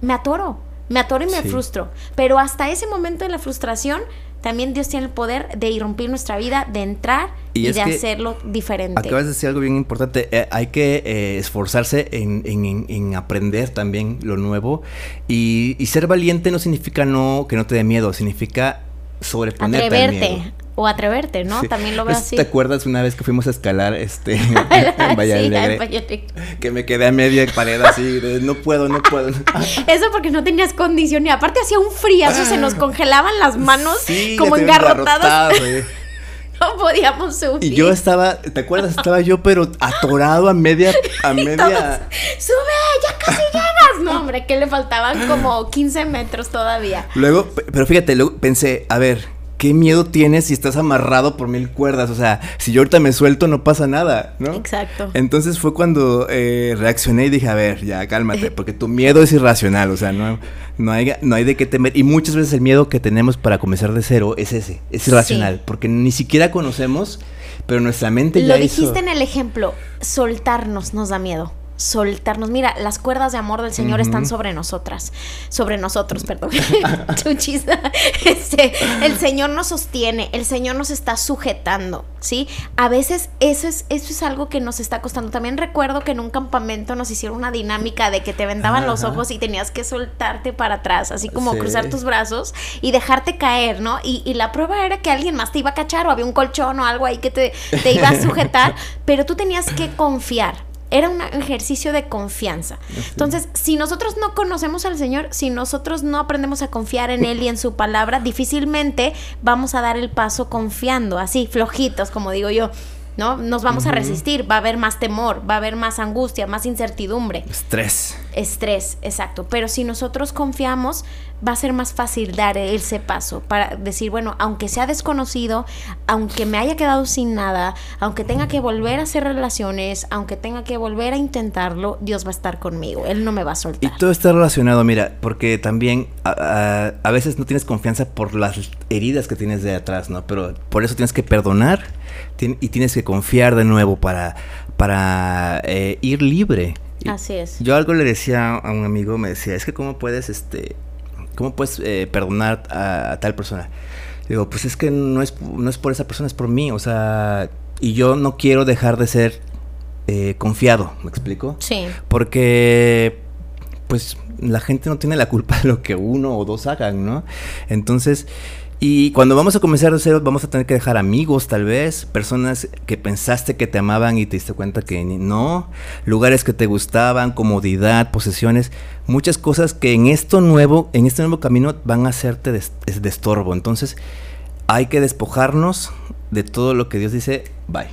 me atoro. Me atoro y me frustro. Pero hasta ese momento de la frustración, también Dios tiene el poder de irrumpir nuestra vida, de entrar y, de hacerlo diferente. Acabas de decir algo bien importante. Eh, hay que eh, esforzarse en, aprender también lo nuevo. Y, ser valiente no significa no que no te dé miedo, significa sobreponerte Atreverte. Al miedo. O atreverte, ¿no? También lo veo así. ¿Te acuerdas una vez que fuimos a escalar este en Valle Que me quedé a media pared así, de, no puedo, no puedo. Eso porque no tenías condición y aparte hacía un friazo, se nos congelaban las manos como engarrotadas. no podíamos subir. Y yo estaba, ¿te acuerdas? Estaba yo pero atorado a media a media Sube, ya casi llegas. No, hombre, que le faltaban como 15 metros todavía. Luego, pero fíjate, luego pensé, a ver, ¿qué miedo tienes si estás amarrado por mil cuerdas? O sea, si yo ahorita me suelto no pasa nada, ¿no? Exacto. Entonces fue cuando eh, reaccioné y dije, a ver, ya cálmate, porque tu miedo es irracional, o sea, no, no, hay, no hay de qué temer. Y muchas veces el miedo que tenemos para comenzar de cero es ese, es irracional, porque ni siquiera conocemos, pero nuestra mente ya Lo dijiste en el ejemplo, soltarnos nos da miedo soltarnos. Mira, las cuerdas de amor del Señor están sobre nosotras, sobre nosotros, perdón. Chuchista. Este, el Señor nos sostiene, el Señor nos está sujetando, ¿sí? A veces eso es, eso es algo que nos está costando. También recuerdo que en un campamento nos hicieron una dinámica de que te vendaban los ojos y tenías que soltarte para atrás, así como cruzar tus brazos y dejarte caer, ¿no? Y, y, la prueba era que alguien más te iba a cachar o había un colchón o algo ahí que te, te iba a sujetar, pero tú tenías que confiar era un ejercicio de confianza. Entonces, si nosotros no conocemos al Señor, si nosotros no aprendemos a confiar en Él y en su palabra, difícilmente vamos a dar el paso confiando, así, flojitos, como digo yo. ¿No? Nos vamos a resistir, va a haber más temor, va a haber más angustia, más incertidumbre. Estrés. Estrés, exacto. Pero si nosotros confiamos, va a ser más fácil dar ese paso para decir, bueno, aunque sea desconocido, aunque me haya quedado sin nada, aunque tenga que volver a hacer relaciones, aunque tenga que volver a intentarlo, Dios va a estar conmigo, Él no me va a soltar. Y todo está relacionado, mira, porque también a, a veces no tienes confianza por las heridas que tienes de atrás, ¿no? Pero por eso tienes que perdonar y tienes que confiar de nuevo para, para eh, ir libre. Así es. Yo algo le decía a un amigo, me decía, es que cómo puedes, este, cómo puedes eh, perdonar a, tal persona. Digo, pues es que no es, no es por esa persona, es por mí, o sea, y yo no quiero dejar de ser eh, confiado, ¿me explico? Sí. Porque, pues, la gente no tiene la culpa de lo que uno o dos hagan, ¿no? Entonces, y cuando vamos a comenzar de cero, vamos a tener que dejar amigos, tal vez, personas que pensaste que te amaban y te diste cuenta que no, lugares que te gustaban, comodidad, posesiones, muchas cosas que en esto nuevo, en este nuevo camino van a hacerte de, de estorbo. Entonces, hay que despojarnos de todo lo que Dios dice, bye.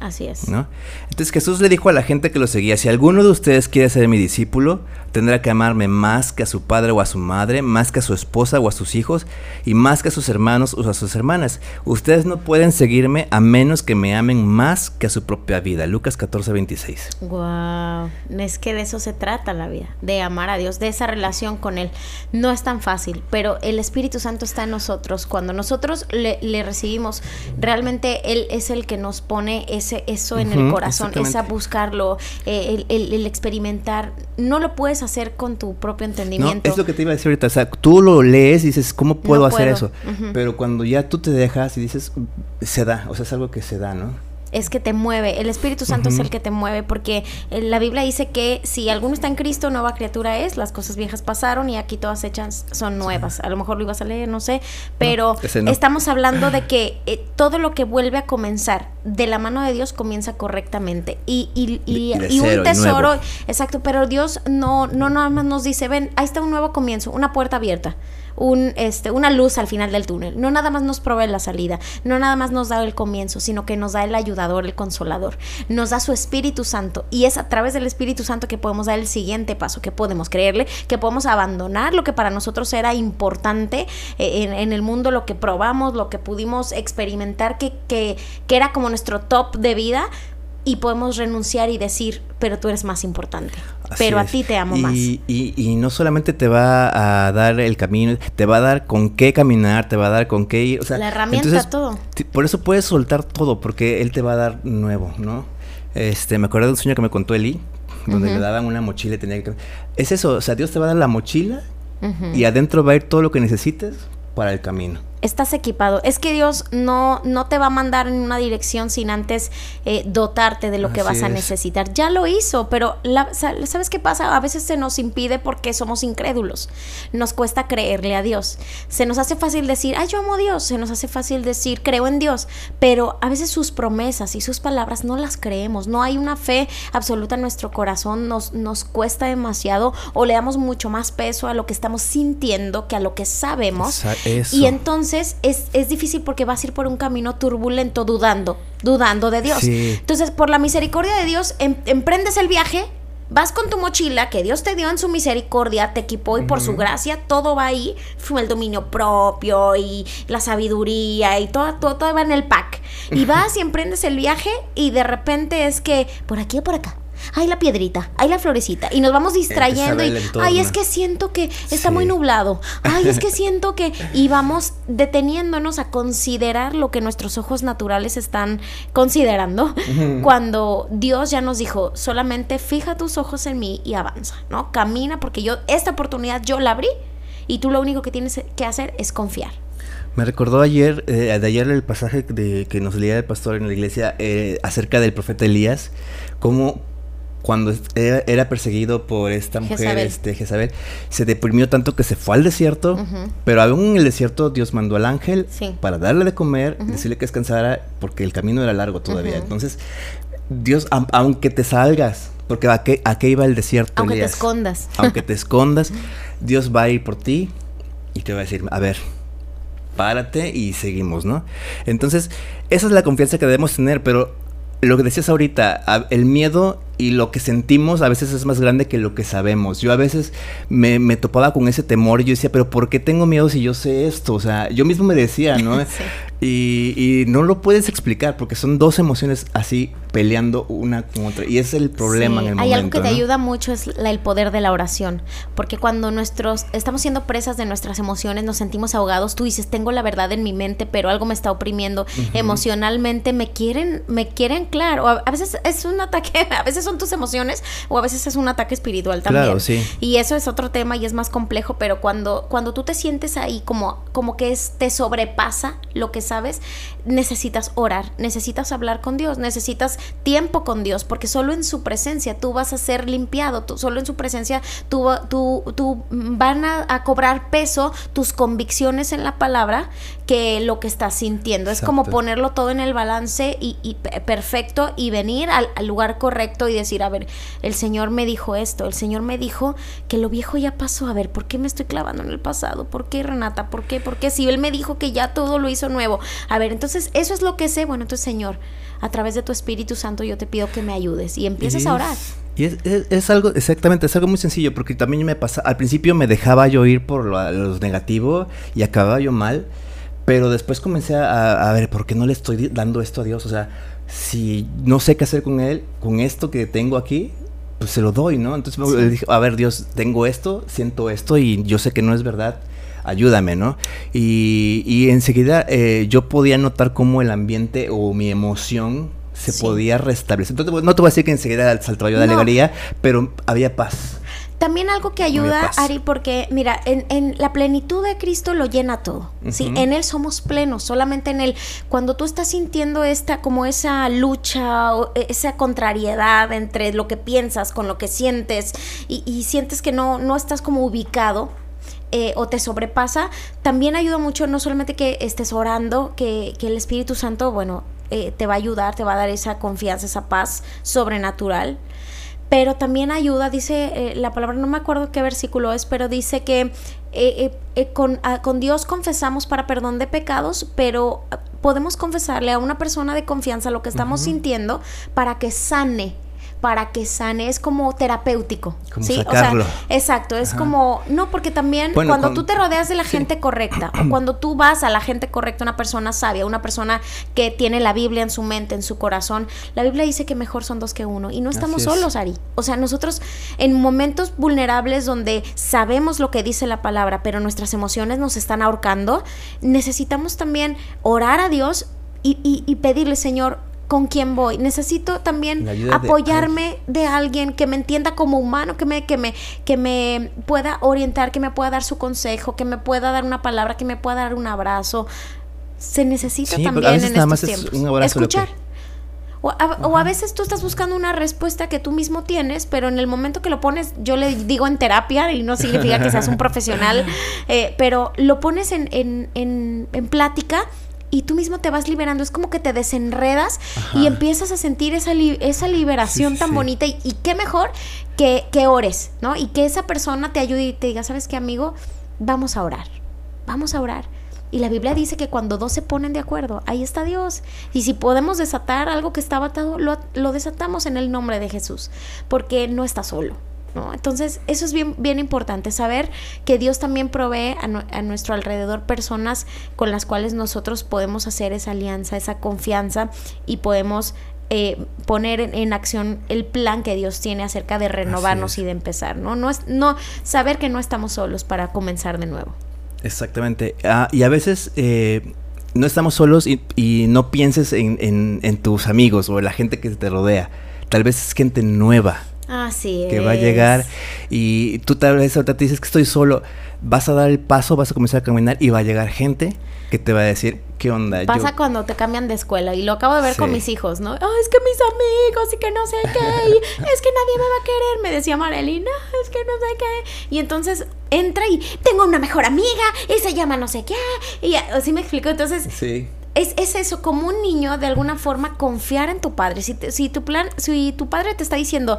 Así es. ¿no? Entonces Jesús le dijo a la gente que lo seguía, si alguno de ustedes quiere ser mi discípulo, tendrá que amarme más que a su padre o a su madre, más que a su esposa o a sus hijos, y más que a sus hermanos o a sus hermanas. Ustedes no pueden seguirme a menos que me amen más que a su propia vida. Lucas 14, 26. Wow, es que de eso se trata la vida, de amar a Dios, de esa relación con Él. No es tan fácil, pero el Espíritu Santo está en nosotros. Cuando nosotros le, le recibimos, realmente Él es el que nos pone ese eso en el corazón, esa buscarlo, eh, el, experimentar. No lo puedes hacer con tu propio entendimiento. es lo que te iba a decir ahorita. O sea, tú lo lees y dices, ¿cómo puedo hacer eso? Pero cuando ya tú te dejas y dices, se da, o sea, es algo que se da, ¿no? Es que te mueve, el Espíritu Santo es el que te mueve, porque eh, la Biblia dice que si alguno está en Cristo, nueva criatura es, las cosas viejas pasaron y aquí todas hechas son nuevas. A lo mejor lo ibas a leer, no sé, pero estamos hablando de que eh, todo lo que vuelve a comenzar de la mano de Dios comienza correctamente. Y, y, y, un tesoro, exacto, pero Dios no, no nada más nos dice, ven, ahí está un nuevo comienzo, una puerta abierta un, este, una luz al final del túnel. No nada más nos provee la salida, no nada más nos da el comienzo, sino que nos da el ayudador, el consolador. Nos da su Espíritu Santo y es a través del Espíritu Santo que podemos dar el siguiente paso, que podemos creerle, que podemos abandonar lo que para nosotros era importante eh, en, el mundo, lo que probamos, lo que pudimos experimentar, que, que, que era como nuestro top de vida y podemos renunciar y decir, pero tú eres más importante, pero a ti te amo más. Y, y, no solamente te va a dar el camino, te va a dar con qué caminar, te va a dar con qué ir. O sea, la herramienta, todo. Por eso puedes soltar todo, porque él te va a dar nuevo, ¿no? Este, me acuerdo de un sueño que me contó Eli, donde le daban una mochila y tenía que... Es eso, o sea, Dios te va a dar la mochila y adentro va a ir todo lo que necesites para el camino estás equipado. Es que Dios no, no te va a mandar en una dirección sin antes eh, dotarte de lo que vas a necesitar. Ya lo hizo, pero ¿sabes qué pasa? A veces se nos impide porque somos incrédulos. Nos cuesta creerle a Dios. Se nos hace fácil decir, ay, yo amo a Dios. Se nos hace fácil decir, creo en Dios. Pero a veces sus promesas y sus palabras no las creemos. No hay una fe absoluta en nuestro corazón. Nos, nos cuesta demasiado o le damos mucho más peso a lo que estamos sintiendo que a lo que sabemos. Y entonces entonces es, difícil porque vas a ir por un camino turbulento, dudando, dudando de Dios. Entonces, por la misericordia de Dios, em, emprendes el viaje, vas con tu mochila que Dios te dio en su misericordia, te equipó y por su gracia todo va ahí, fue el dominio propio y la sabiduría y todo, todo, todo va en el pack. Y vas y emprendes el viaje y de repente es que por aquí o por acá ay la piedrita, ay la florecita, y nos vamos distrayendo y, ay es que siento que está muy nublado, ay es que siento que, y vamos deteniéndonos a considerar lo que nuestros ojos naturales están considerando, cuando Dios ya nos dijo, solamente fija tus ojos en mí y avanza, ¿no? Camina porque yo, esta oportunidad yo la abrí y tú lo único que tienes que hacer es confiar. Me recordó ayer, eh, de ayer el pasaje de, que nos leía el pastor en la iglesia eh, acerca del profeta Elías, cómo cuando era, perseguido por esta mujer, Jezabel. este Jezabel, se deprimió tanto que se fue al desierto, pero aún en el desierto Dios mandó al ángel para darle de comer, decirle que descansara, porque el camino era largo todavía. Entonces, Dios, aunque te salgas, porque a qué, a qué iba el desierto. Aunque te escondas. Aunque te escondas, Dios va a ir por ti y te va a decir, a ver, párate y seguimos, ¿no? Entonces, esa es la confianza que debemos tener, pero lo que decías ahorita, el miedo y lo que sentimos a veces es más grande que lo que sabemos. Yo a veces me, me, topaba con ese temor y yo decía, pero ¿por qué tengo miedo si yo sé esto? O sea, yo mismo me decía, ¿no? y, y, no lo puedes explicar porque son dos emociones así peleando una con otra. Y es el problema en el momento. Hay algo que te ayuda mucho, es el poder de la oración. Porque cuando nuestros estamos siendo presas de nuestras emociones, nos sentimos ahogados, tú dices, tengo la verdad en mi mente, pero algo me está oprimiendo emocionalmente, me quieren, me quieren, claro. A, a veces es un ataque, a veces son tus emociones o a veces es un ataque espiritual también. Claro, sí. Y eso es otro tema y es más complejo, pero cuando, cuando tú te sientes ahí como, como que es, te sobrepasa lo que sabes, necesitas orar, necesitas hablar con Dios, necesitas tiempo con Dios, porque solo en su presencia tú vas a ser limpiado, tú, solo en su presencia tú, tú, tú van a, cobrar peso tus convicciones en la palabra que lo que estás sintiendo. Es como ponerlo todo en el balance y, perfecto y venir al, lugar correcto y decir, a ver, el Señor me dijo esto, el Señor me dijo que lo viejo ya pasó, a ver, ¿por qué me estoy clavando en el pasado? ¿Por qué, Renata? ¿Por qué? Porque si Él me dijo que ya todo lo hizo nuevo. A ver, entonces eso es lo que sé. Bueno, entonces, Señor, a través de tu Espíritu Santo yo te pido que me ayudes y empieces a orar. Y es, algo, exactamente, es algo muy sencillo, porque también me pasa, al principio me dejaba yo ir por lo, lo negativo y acababa yo mal, pero después comencé a, a, ver, ¿por qué no le estoy dando esto a Dios? O sea, si no sé qué hacer con Él, con esto que tengo aquí, pues se lo doy, ¿no? Entonces le dije, a ver, Dios, tengo esto, siento esto y yo sé que no es verdad ayúdame, ¿no? Y, y enseguida eh, yo podía notar cómo el ambiente o mi emoción se podía restablecer. Entonces, no te voy a decir que enseguida saltó yo de alegría, pero había paz. También algo que ayuda, Ari, porque mira, en, en, la plenitud de Cristo lo llena todo, ¿sí? En Él somos plenos, solamente en Él. Cuando tú estás sintiendo esta, como esa lucha, o e, esa contrariedad entre lo que piensas con lo que sientes y, y sientes que no, no estás como ubicado, eh, o te sobrepasa, también ayuda mucho no solamente que estés orando, que, el Espíritu Santo, bueno, eh, te va a ayudar, te va a dar esa confianza, esa paz sobrenatural, pero también ayuda, dice eh, la palabra, no me acuerdo qué versículo es, pero dice que con, ah, con, Dios confesamos para perdón de pecados, pero podemos confesarle a una persona de confianza lo que estamos sintiendo para que sane para que sane, es como terapéutico. ¿sí? O sea, exacto, es como, no, porque también cuando tú te rodeas de la gente correcta, o cuando tú vas a la gente correcta, una persona sabia, una persona que tiene la Biblia en su mente, en su corazón, la Biblia dice que mejor son dos que uno, y no estamos solos, Ari. O sea, nosotros en momentos vulnerables donde sabemos lo que dice la palabra, pero nuestras emociones nos están ahorcando, necesitamos también orar a Dios y, y pedirle, Señor, con quién voy. Necesito también apoyarme de, alguien que me entienda como humano, que me, que me, que me pueda orientar, que me pueda dar su consejo, que me pueda dar una palabra, que me pueda dar un abrazo. Se necesita también en estos tiempos. Escuchar. O a, veces tú estás buscando una respuesta que tú mismo tienes, pero en el momento que lo pones, yo le digo en terapia, y no significa que seas un profesional, eh, pero lo pones en, en, en, en plática y tú mismo te vas liberando, es como que te desenredas y empiezas a sentir esa, esa liberación tan bonita y, qué mejor que, que ores, ¿no? Y que esa persona te ayude y te diga, ¿sabes qué, amigo? Vamos a orar, vamos a orar. Y la Biblia dice que cuando dos se ponen de acuerdo, ahí está Dios. Y si podemos desatar algo que estaba atado, lo, lo desatamos en el nombre de Jesús, porque no está solo. Entonces, eso es bien, bien importante, saber que Dios también provee a, nuestro alrededor personas con las cuales nosotros podemos hacer esa alianza, esa confianza y podemos eh, poner en, acción el plan que Dios tiene acerca de renovarnos y de empezar, ¿no? No es no saber que no estamos solos para comenzar de nuevo. Exactamente. Ah, y a veces eh, no estamos solos y, no pienses en, en, tus amigos o en la gente que te rodea. Tal vez es gente nueva. Así que va a llegar y tú tal vez ahorita te dices que estoy solo, vas a dar el paso, vas a comenzar a caminar y va a llegar gente que te va a decir, ¿qué onda? Pasa cuando te cambian de escuela y lo acabo de ver con mis hijos, ¿no? Oh, es que mis amigos y que no sé qué, es que nadie me va a querer, me decía Marilina, es que no sé qué. Y entonces entra y tengo una mejor amiga y se llama no sé qué. Y así me explico, entonces... Sí. Es, es, eso, como un niño, de alguna forma, confiar en tu padre. Si, si, tu plan, si tu padre te está diciendo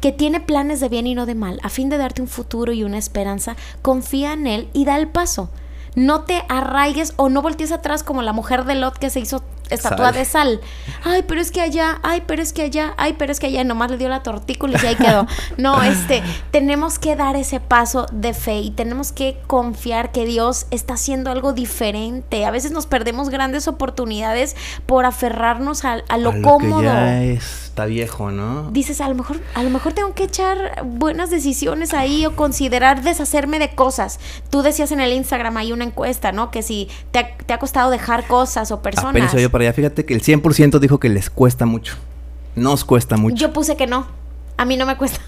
que tiene planes de bien y no de mal, a fin de darte un futuro y una esperanza, confía en él y da el paso no te arraigues o no voltees atrás como la mujer de Lot que se hizo estatua de sal. Ay, pero es que allá, ay, pero es que allá, ay, pero es que allá, nomás le dio la tortícula y ahí quedó. No, este, tenemos que dar ese paso de fe y tenemos que confiar que Dios está haciendo algo diferente. A veces nos perdemos grandes oportunidades por aferrarnos a, lo, cómodo. ya está viejo, ¿no? Dices, a lo mejor, a lo mejor tengo que echar buenas decisiones ahí o considerar deshacerme de cosas. Tú decías en el Instagram hay una encuesta, ¿no? Que si te ha, costado dejar cosas o personas. Fíjate que el 100% dijo que les cuesta mucho. Nos cuesta mucho. Yo puse que no. A mí no me cuesta.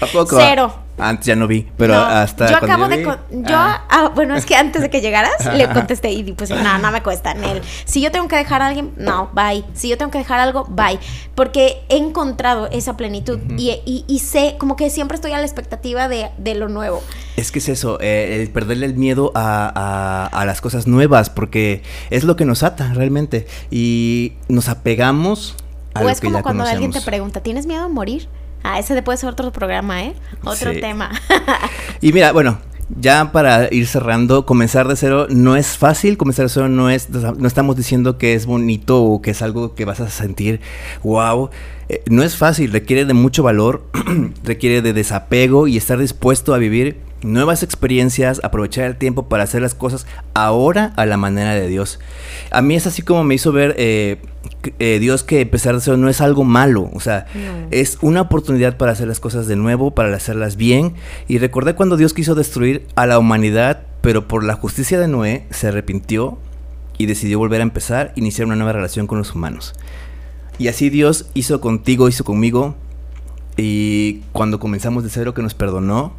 ¿A poco? Cero. Antes ya no vi, pero hasta. Yo acabo de. Yo, ah. Ah, bueno, es que antes de que llegaras le contesté y pues no, no me cuesta. Él. Si yo tengo que dejar a alguien, no, bye. Si yo tengo que dejar algo, bye. Porque he encontrado esa plenitud y, y, sé, como que siempre estoy a la expectativa de, de lo nuevo. Es que es eso, eh, el perderle el miedo a, a, las cosas nuevas, porque es lo que nos ata realmente. Y nos apegamos a o es como cuando alguien te pregunta, ¿tienes miedo a morir? Ah, ese puede ser otro programa, ¿eh? Otro tema. y mira, bueno, ya para ir cerrando, comenzar de cero no es fácil, comenzar de cero no es, no estamos diciendo que es bonito o que es algo que vas a sentir, wow, eh, no es fácil, requiere de mucho valor, requiere de desapego y estar dispuesto a vivir nuevas experiencias, aprovechar el tiempo para hacer las cosas ahora a la manera de Dios. A mí es así como me hizo ver eh, eh, Dios que empezar de cero no es algo malo, o sea, es una oportunidad para hacer las cosas de nuevo, para hacerlas bien. Y recordé cuando Dios quiso destruir a la humanidad, pero por la justicia de Noé se arrepintió y decidió volver a empezar, iniciar una nueva relación con los humanos. Y así Dios hizo contigo, hizo conmigo. Y cuando comenzamos de cero que nos perdonó,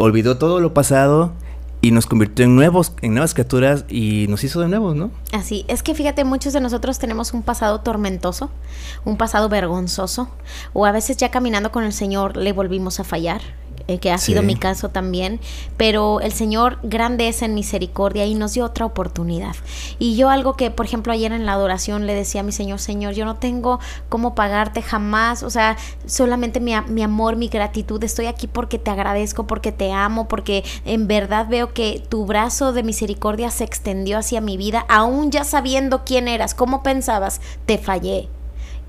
olvidó todo lo pasado y nos convirtió en nuevos, en nuevas criaturas y nos hizo de nuevos, ¿no? Así, es que fíjate, muchos de nosotros tenemos un pasado tormentoso, un pasado vergonzoso, o a veces ya caminando con el Señor le volvimos a fallar eh, que ha sido mi caso también, pero el Señor grande es en misericordia y nos dio otra oportunidad. Y yo algo que, por ejemplo, ayer en la adoración le decía a mi Señor, Señor, yo no tengo cómo pagarte jamás, o sea, solamente mi, mi amor, mi gratitud, estoy aquí porque te agradezco, porque te amo, porque en verdad veo que tu brazo de misericordia se extendió hacia mi vida, aún ya sabiendo quién eras, cómo pensabas, te fallé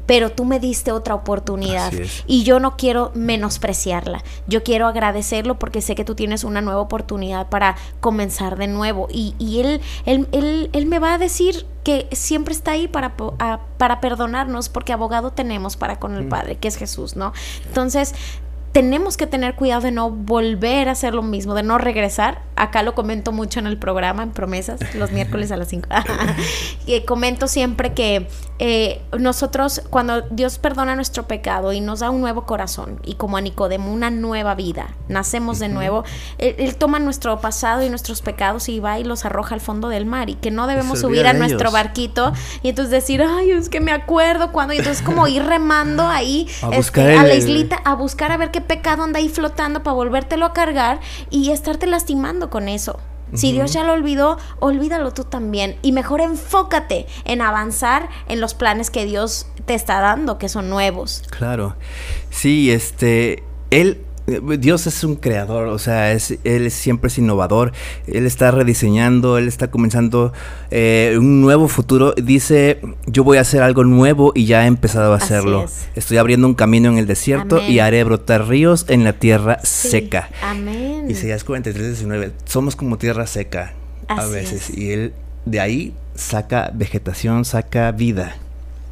pero tú me diste otra oportunidad y yo no quiero menospreciarla. Yo quiero agradecerlo porque sé que tú tienes una nueva oportunidad para comenzar de nuevo y, él, él, él, me va a decir que siempre está ahí para, para perdonarnos porque abogado tenemos para con el Padre, que es Jesús, ¿no? Entonces, tenemos que tener cuidado de no volver a hacer lo mismo, de no regresar. Acá lo comento mucho en el programa, en promesas, los miércoles a las 5. y comento siempre que eh, nosotros, cuando Dios perdona nuestro pecado y nos da un nuevo corazón, y como a Nicodemo, una nueva vida, nacemos de nuevo, él, toma nuestro pasado y nuestros pecados y va y los arroja al fondo del mar, y que no debemos subir a nuestro barquito y entonces decir, ay, es que me acuerdo cuando, y entonces como ir remando ahí a, este, a la islita a buscar a ver qué pecado anda ahí flotando para volvértelo a cargar y estarte lastimando con eso. Si Dios ya lo olvidó, olvídalo tú también. Y mejor enfócate en avanzar en los planes que Dios te está dando, que son nuevos. Claro. Sí, este, Él Dios es un creador, o sea, es, Él siempre es innovador, Él está rediseñando, Él está comenzando eh, un nuevo futuro. Dice, yo voy a hacer algo nuevo y ya he empezado a hacerlo. Estoy abriendo un camino en el desierto y haré brotar ríos en la tierra seca. Amén. Isaías 43, 19, somos como tierra seca a veces y Él de ahí saca vegetación, saca vida.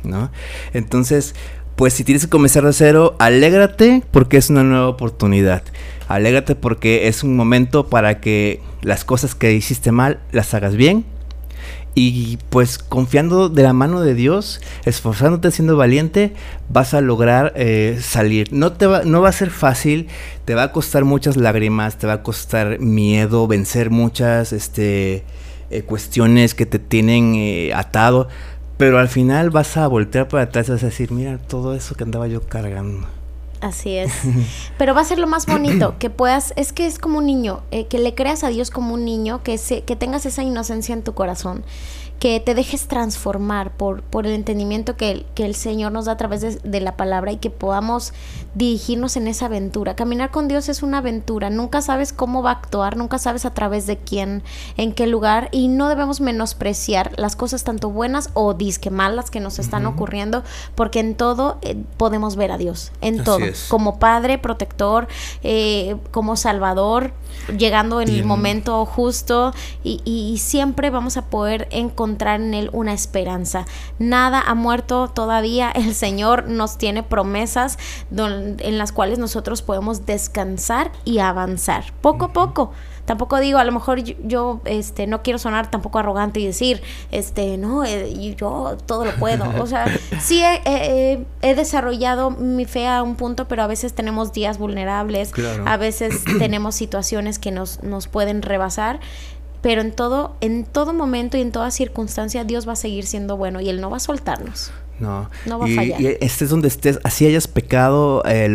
¿no? Entonces, pues si tienes que comenzar de cero, alégrate porque es una nueva oportunidad. Alégrate porque es un momento para que las cosas que hiciste mal las hagas bien. Y pues confiando de la mano de Dios, esforzándote, siendo valiente, vas a lograr eh, salir. No, te va, no va a ser fácil, te va a costar muchas lágrimas, te va a costar miedo, vencer muchas este, eh, cuestiones que te tienen eh, atado pero al final vas a voltear para atrás y vas a decir, mira todo eso que andaba yo cargando. Así es. Pero va a ser lo más bonito, que puedas, es que es como un niño, eh, que le creas a Dios como un niño, que, se, que tengas esa inocencia en tu corazón, que te dejes transformar por, por el entendimiento que el, que el Señor nos da a través de, de, la palabra y que podamos dirigirnos en esa aventura. Caminar con Dios es una aventura, nunca sabes cómo va a actuar, nunca sabes a través de quién, en qué lugar y no debemos menospreciar las cosas tanto buenas o disque malas que nos están ocurriendo, porque en todo eh, podemos ver a Dios, en todo, como Padre, protector, eh, como Salvador, llegando en el momento justo y, y siempre vamos a poder encontrar encontrar en Él una esperanza. Nada ha muerto todavía. El Señor nos tiene promesas en las cuales nosotros podemos descansar y avanzar poco a poco tampoco digo, a lo mejor yo, este, no quiero sonar tampoco arrogante y decir, este, no, eh, yo todo lo puedo. O sea, sí he, desarrollado mi fe a un punto, pero a veces tenemos días vulnerables, a veces tenemos situaciones que nos, nos pueden rebasar pero en todo, en todo momento y en toda circunstancia Dios va a seguir siendo bueno y Él no va a soltarnos. No. No va a fallar. Y estés donde estés, así hayas pecado, eh,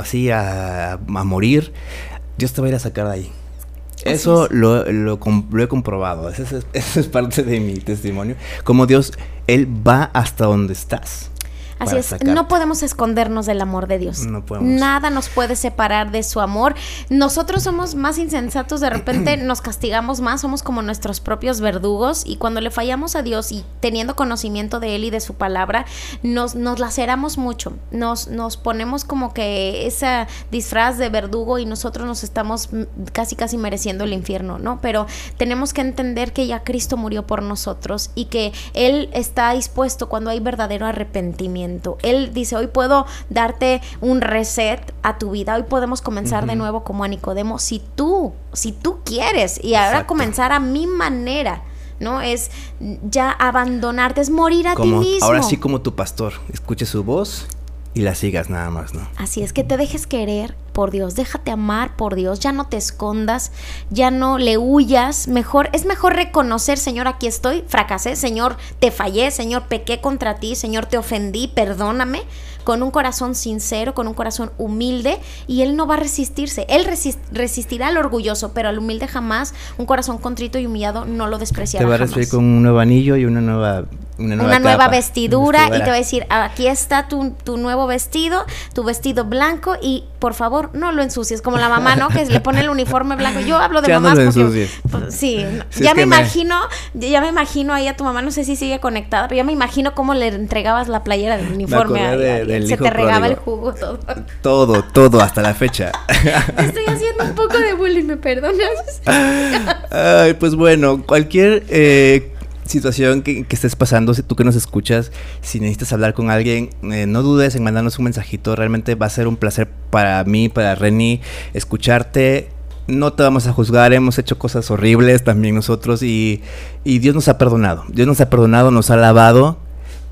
así a, morir, Dios te va a ir a sacar de ahí. Eso lo, lo, he comprobado. Esa es, esa es parte de mi testimonio. Como Dios, Él va hasta donde estás. Así es, no podemos escondernos del amor de Dios. No podemos. Nada nos puede separar de su amor. Nosotros somos más insensatos, de repente nos castigamos más, somos como nuestros propios verdugos y cuando le fallamos a Dios y teniendo conocimiento de Él y de su palabra, nos, nos laceramos mucho, nos, nos ponemos como que esa disfraz de verdugo y nosotros nos estamos casi casi mereciendo el infierno, ¿no? Pero tenemos que entender que ya Cristo murió por nosotros y que Él está dispuesto cuando hay verdadero arrepentimiento él dice, hoy puedo darte un reset a tu vida, hoy podemos comenzar de nuevo como a Nicodemo, si tú, si tú quieres, y ahora comenzar a mi manera. ¿no? Es ya abandonarte, es morir a ti mismo. Ahora sí como tu pastor, escuche su voz y la sigas nada más, ¿no? Así es que te dejes querer por Dios, déjate amar por Dios, ya no te escondas, ya no le huyas, mejor es mejor reconocer, Señor, aquí estoy, fracasé, Señor, te fallé, Señor, pequé contra ti, Señor, te ofendí, perdóname con un corazón sincero, con un corazón humilde, y Él no va a resistirse. Él resistirá al orgulloso, pero al humilde jamás, un corazón contrito y humillado no lo despreciará. Te va a recibir con un nuevo anillo y una nueva una nueva, vestidura, y te va a decir, aquí está tu, tu, nuevo vestido, tu vestido blanco y por favor no lo ensucies, como la mamá, ¿no? Que le pone el uniforme blanco. Yo hablo de mamás porque, pues, sí, ya me imagino, ya me imagino ahí a tu mamá, no sé si sigue conectada, pero ya me imagino cómo le entregabas la playera del uniforme a, se te regaba el jugo todo. Todo, todo, hasta la fecha. Estoy haciendo un poco de bullying, ¿me perdonas? Ay, pues bueno, cualquier eh, situación que, estés pasando, si tú que nos escuchas, si necesitas hablar con alguien, eh, no dudes en mandarnos un mensajito. Realmente va a ser un placer para mí, para Reni, escucharte. No te vamos a juzgar, hemos hecho cosas horribles también nosotros y, y Dios nos ha perdonado. Dios nos ha perdonado, nos ha lavado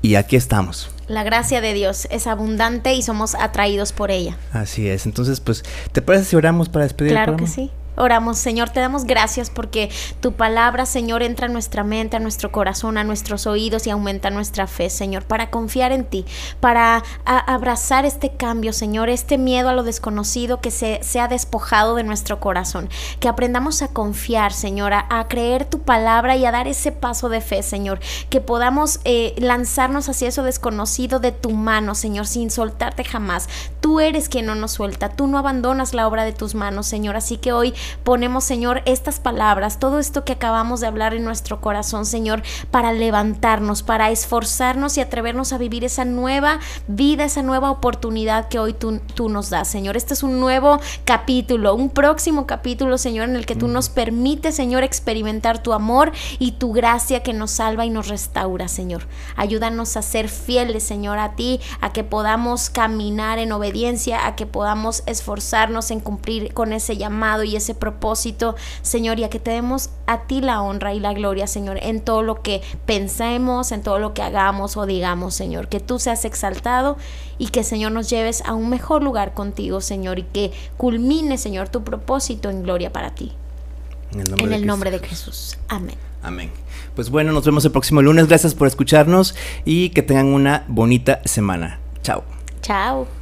y aquí estamos. La gracia de Dios es abundante y somos atraídos por ella. Así es. Entonces, pues, ¿te parece si oramos para despedir? Claro que sí. Oramos, Señor, te damos gracias porque tu palabra, Señor, entra a nuestra mente, a nuestro corazón, a nuestros oídos y aumenta nuestra fe, Señor, para confiar en ti, para abrazar este cambio, Señor, este miedo a lo desconocido que se, ha despojado de nuestro corazón, que aprendamos a confiar, Señor, a, creer tu palabra y a dar ese paso de fe, Señor, que podamos eh, lanzarnos hacia eso desconocido de tu mano, Señor, sin soltarte jamás. Tú eres quien no nos suelta, tú no abandonas la obra de tus manos, Señor. Así que hoy ponemos, Señor, estas palabras, todo esto que acabamos de hablar en nuestro corazón, Señor, para levantarnos, para esforzarnos y atrevernos a vivir esa nueva vida, esa nueva oportunidad que hoy tú, tú nos das, Señor. Este es un nuevo capítulo, un próximo capítulo, Señor, en el que tú nos permites, Señor, experimentar tu amor y tu gracia que nos salva y nos restaura, Señor. Ayúdanos a ser fieles, Señor, a ti, a que podamos caminar en obediencia, a que podamos esforzarnos en cumplir con ese llamado y ese propósito, Señor, y a que te demos a ti la honra y la gloria, Señor, en todo lo que pensemos, en todo lo que hagamos o digamos, Señor. Que tú seas exaltado y que, Señor, nos lleves a un mejor lugar contigo, Señor, y que culmine, Señor, tu propósito en gloria para ti. En el nombre, de, Jesús. Amén. Amén. Pues bueno, nos vemos el próximo lunes. Gracias por escucharnos y que tengan una bonita semana. Chao. Chao.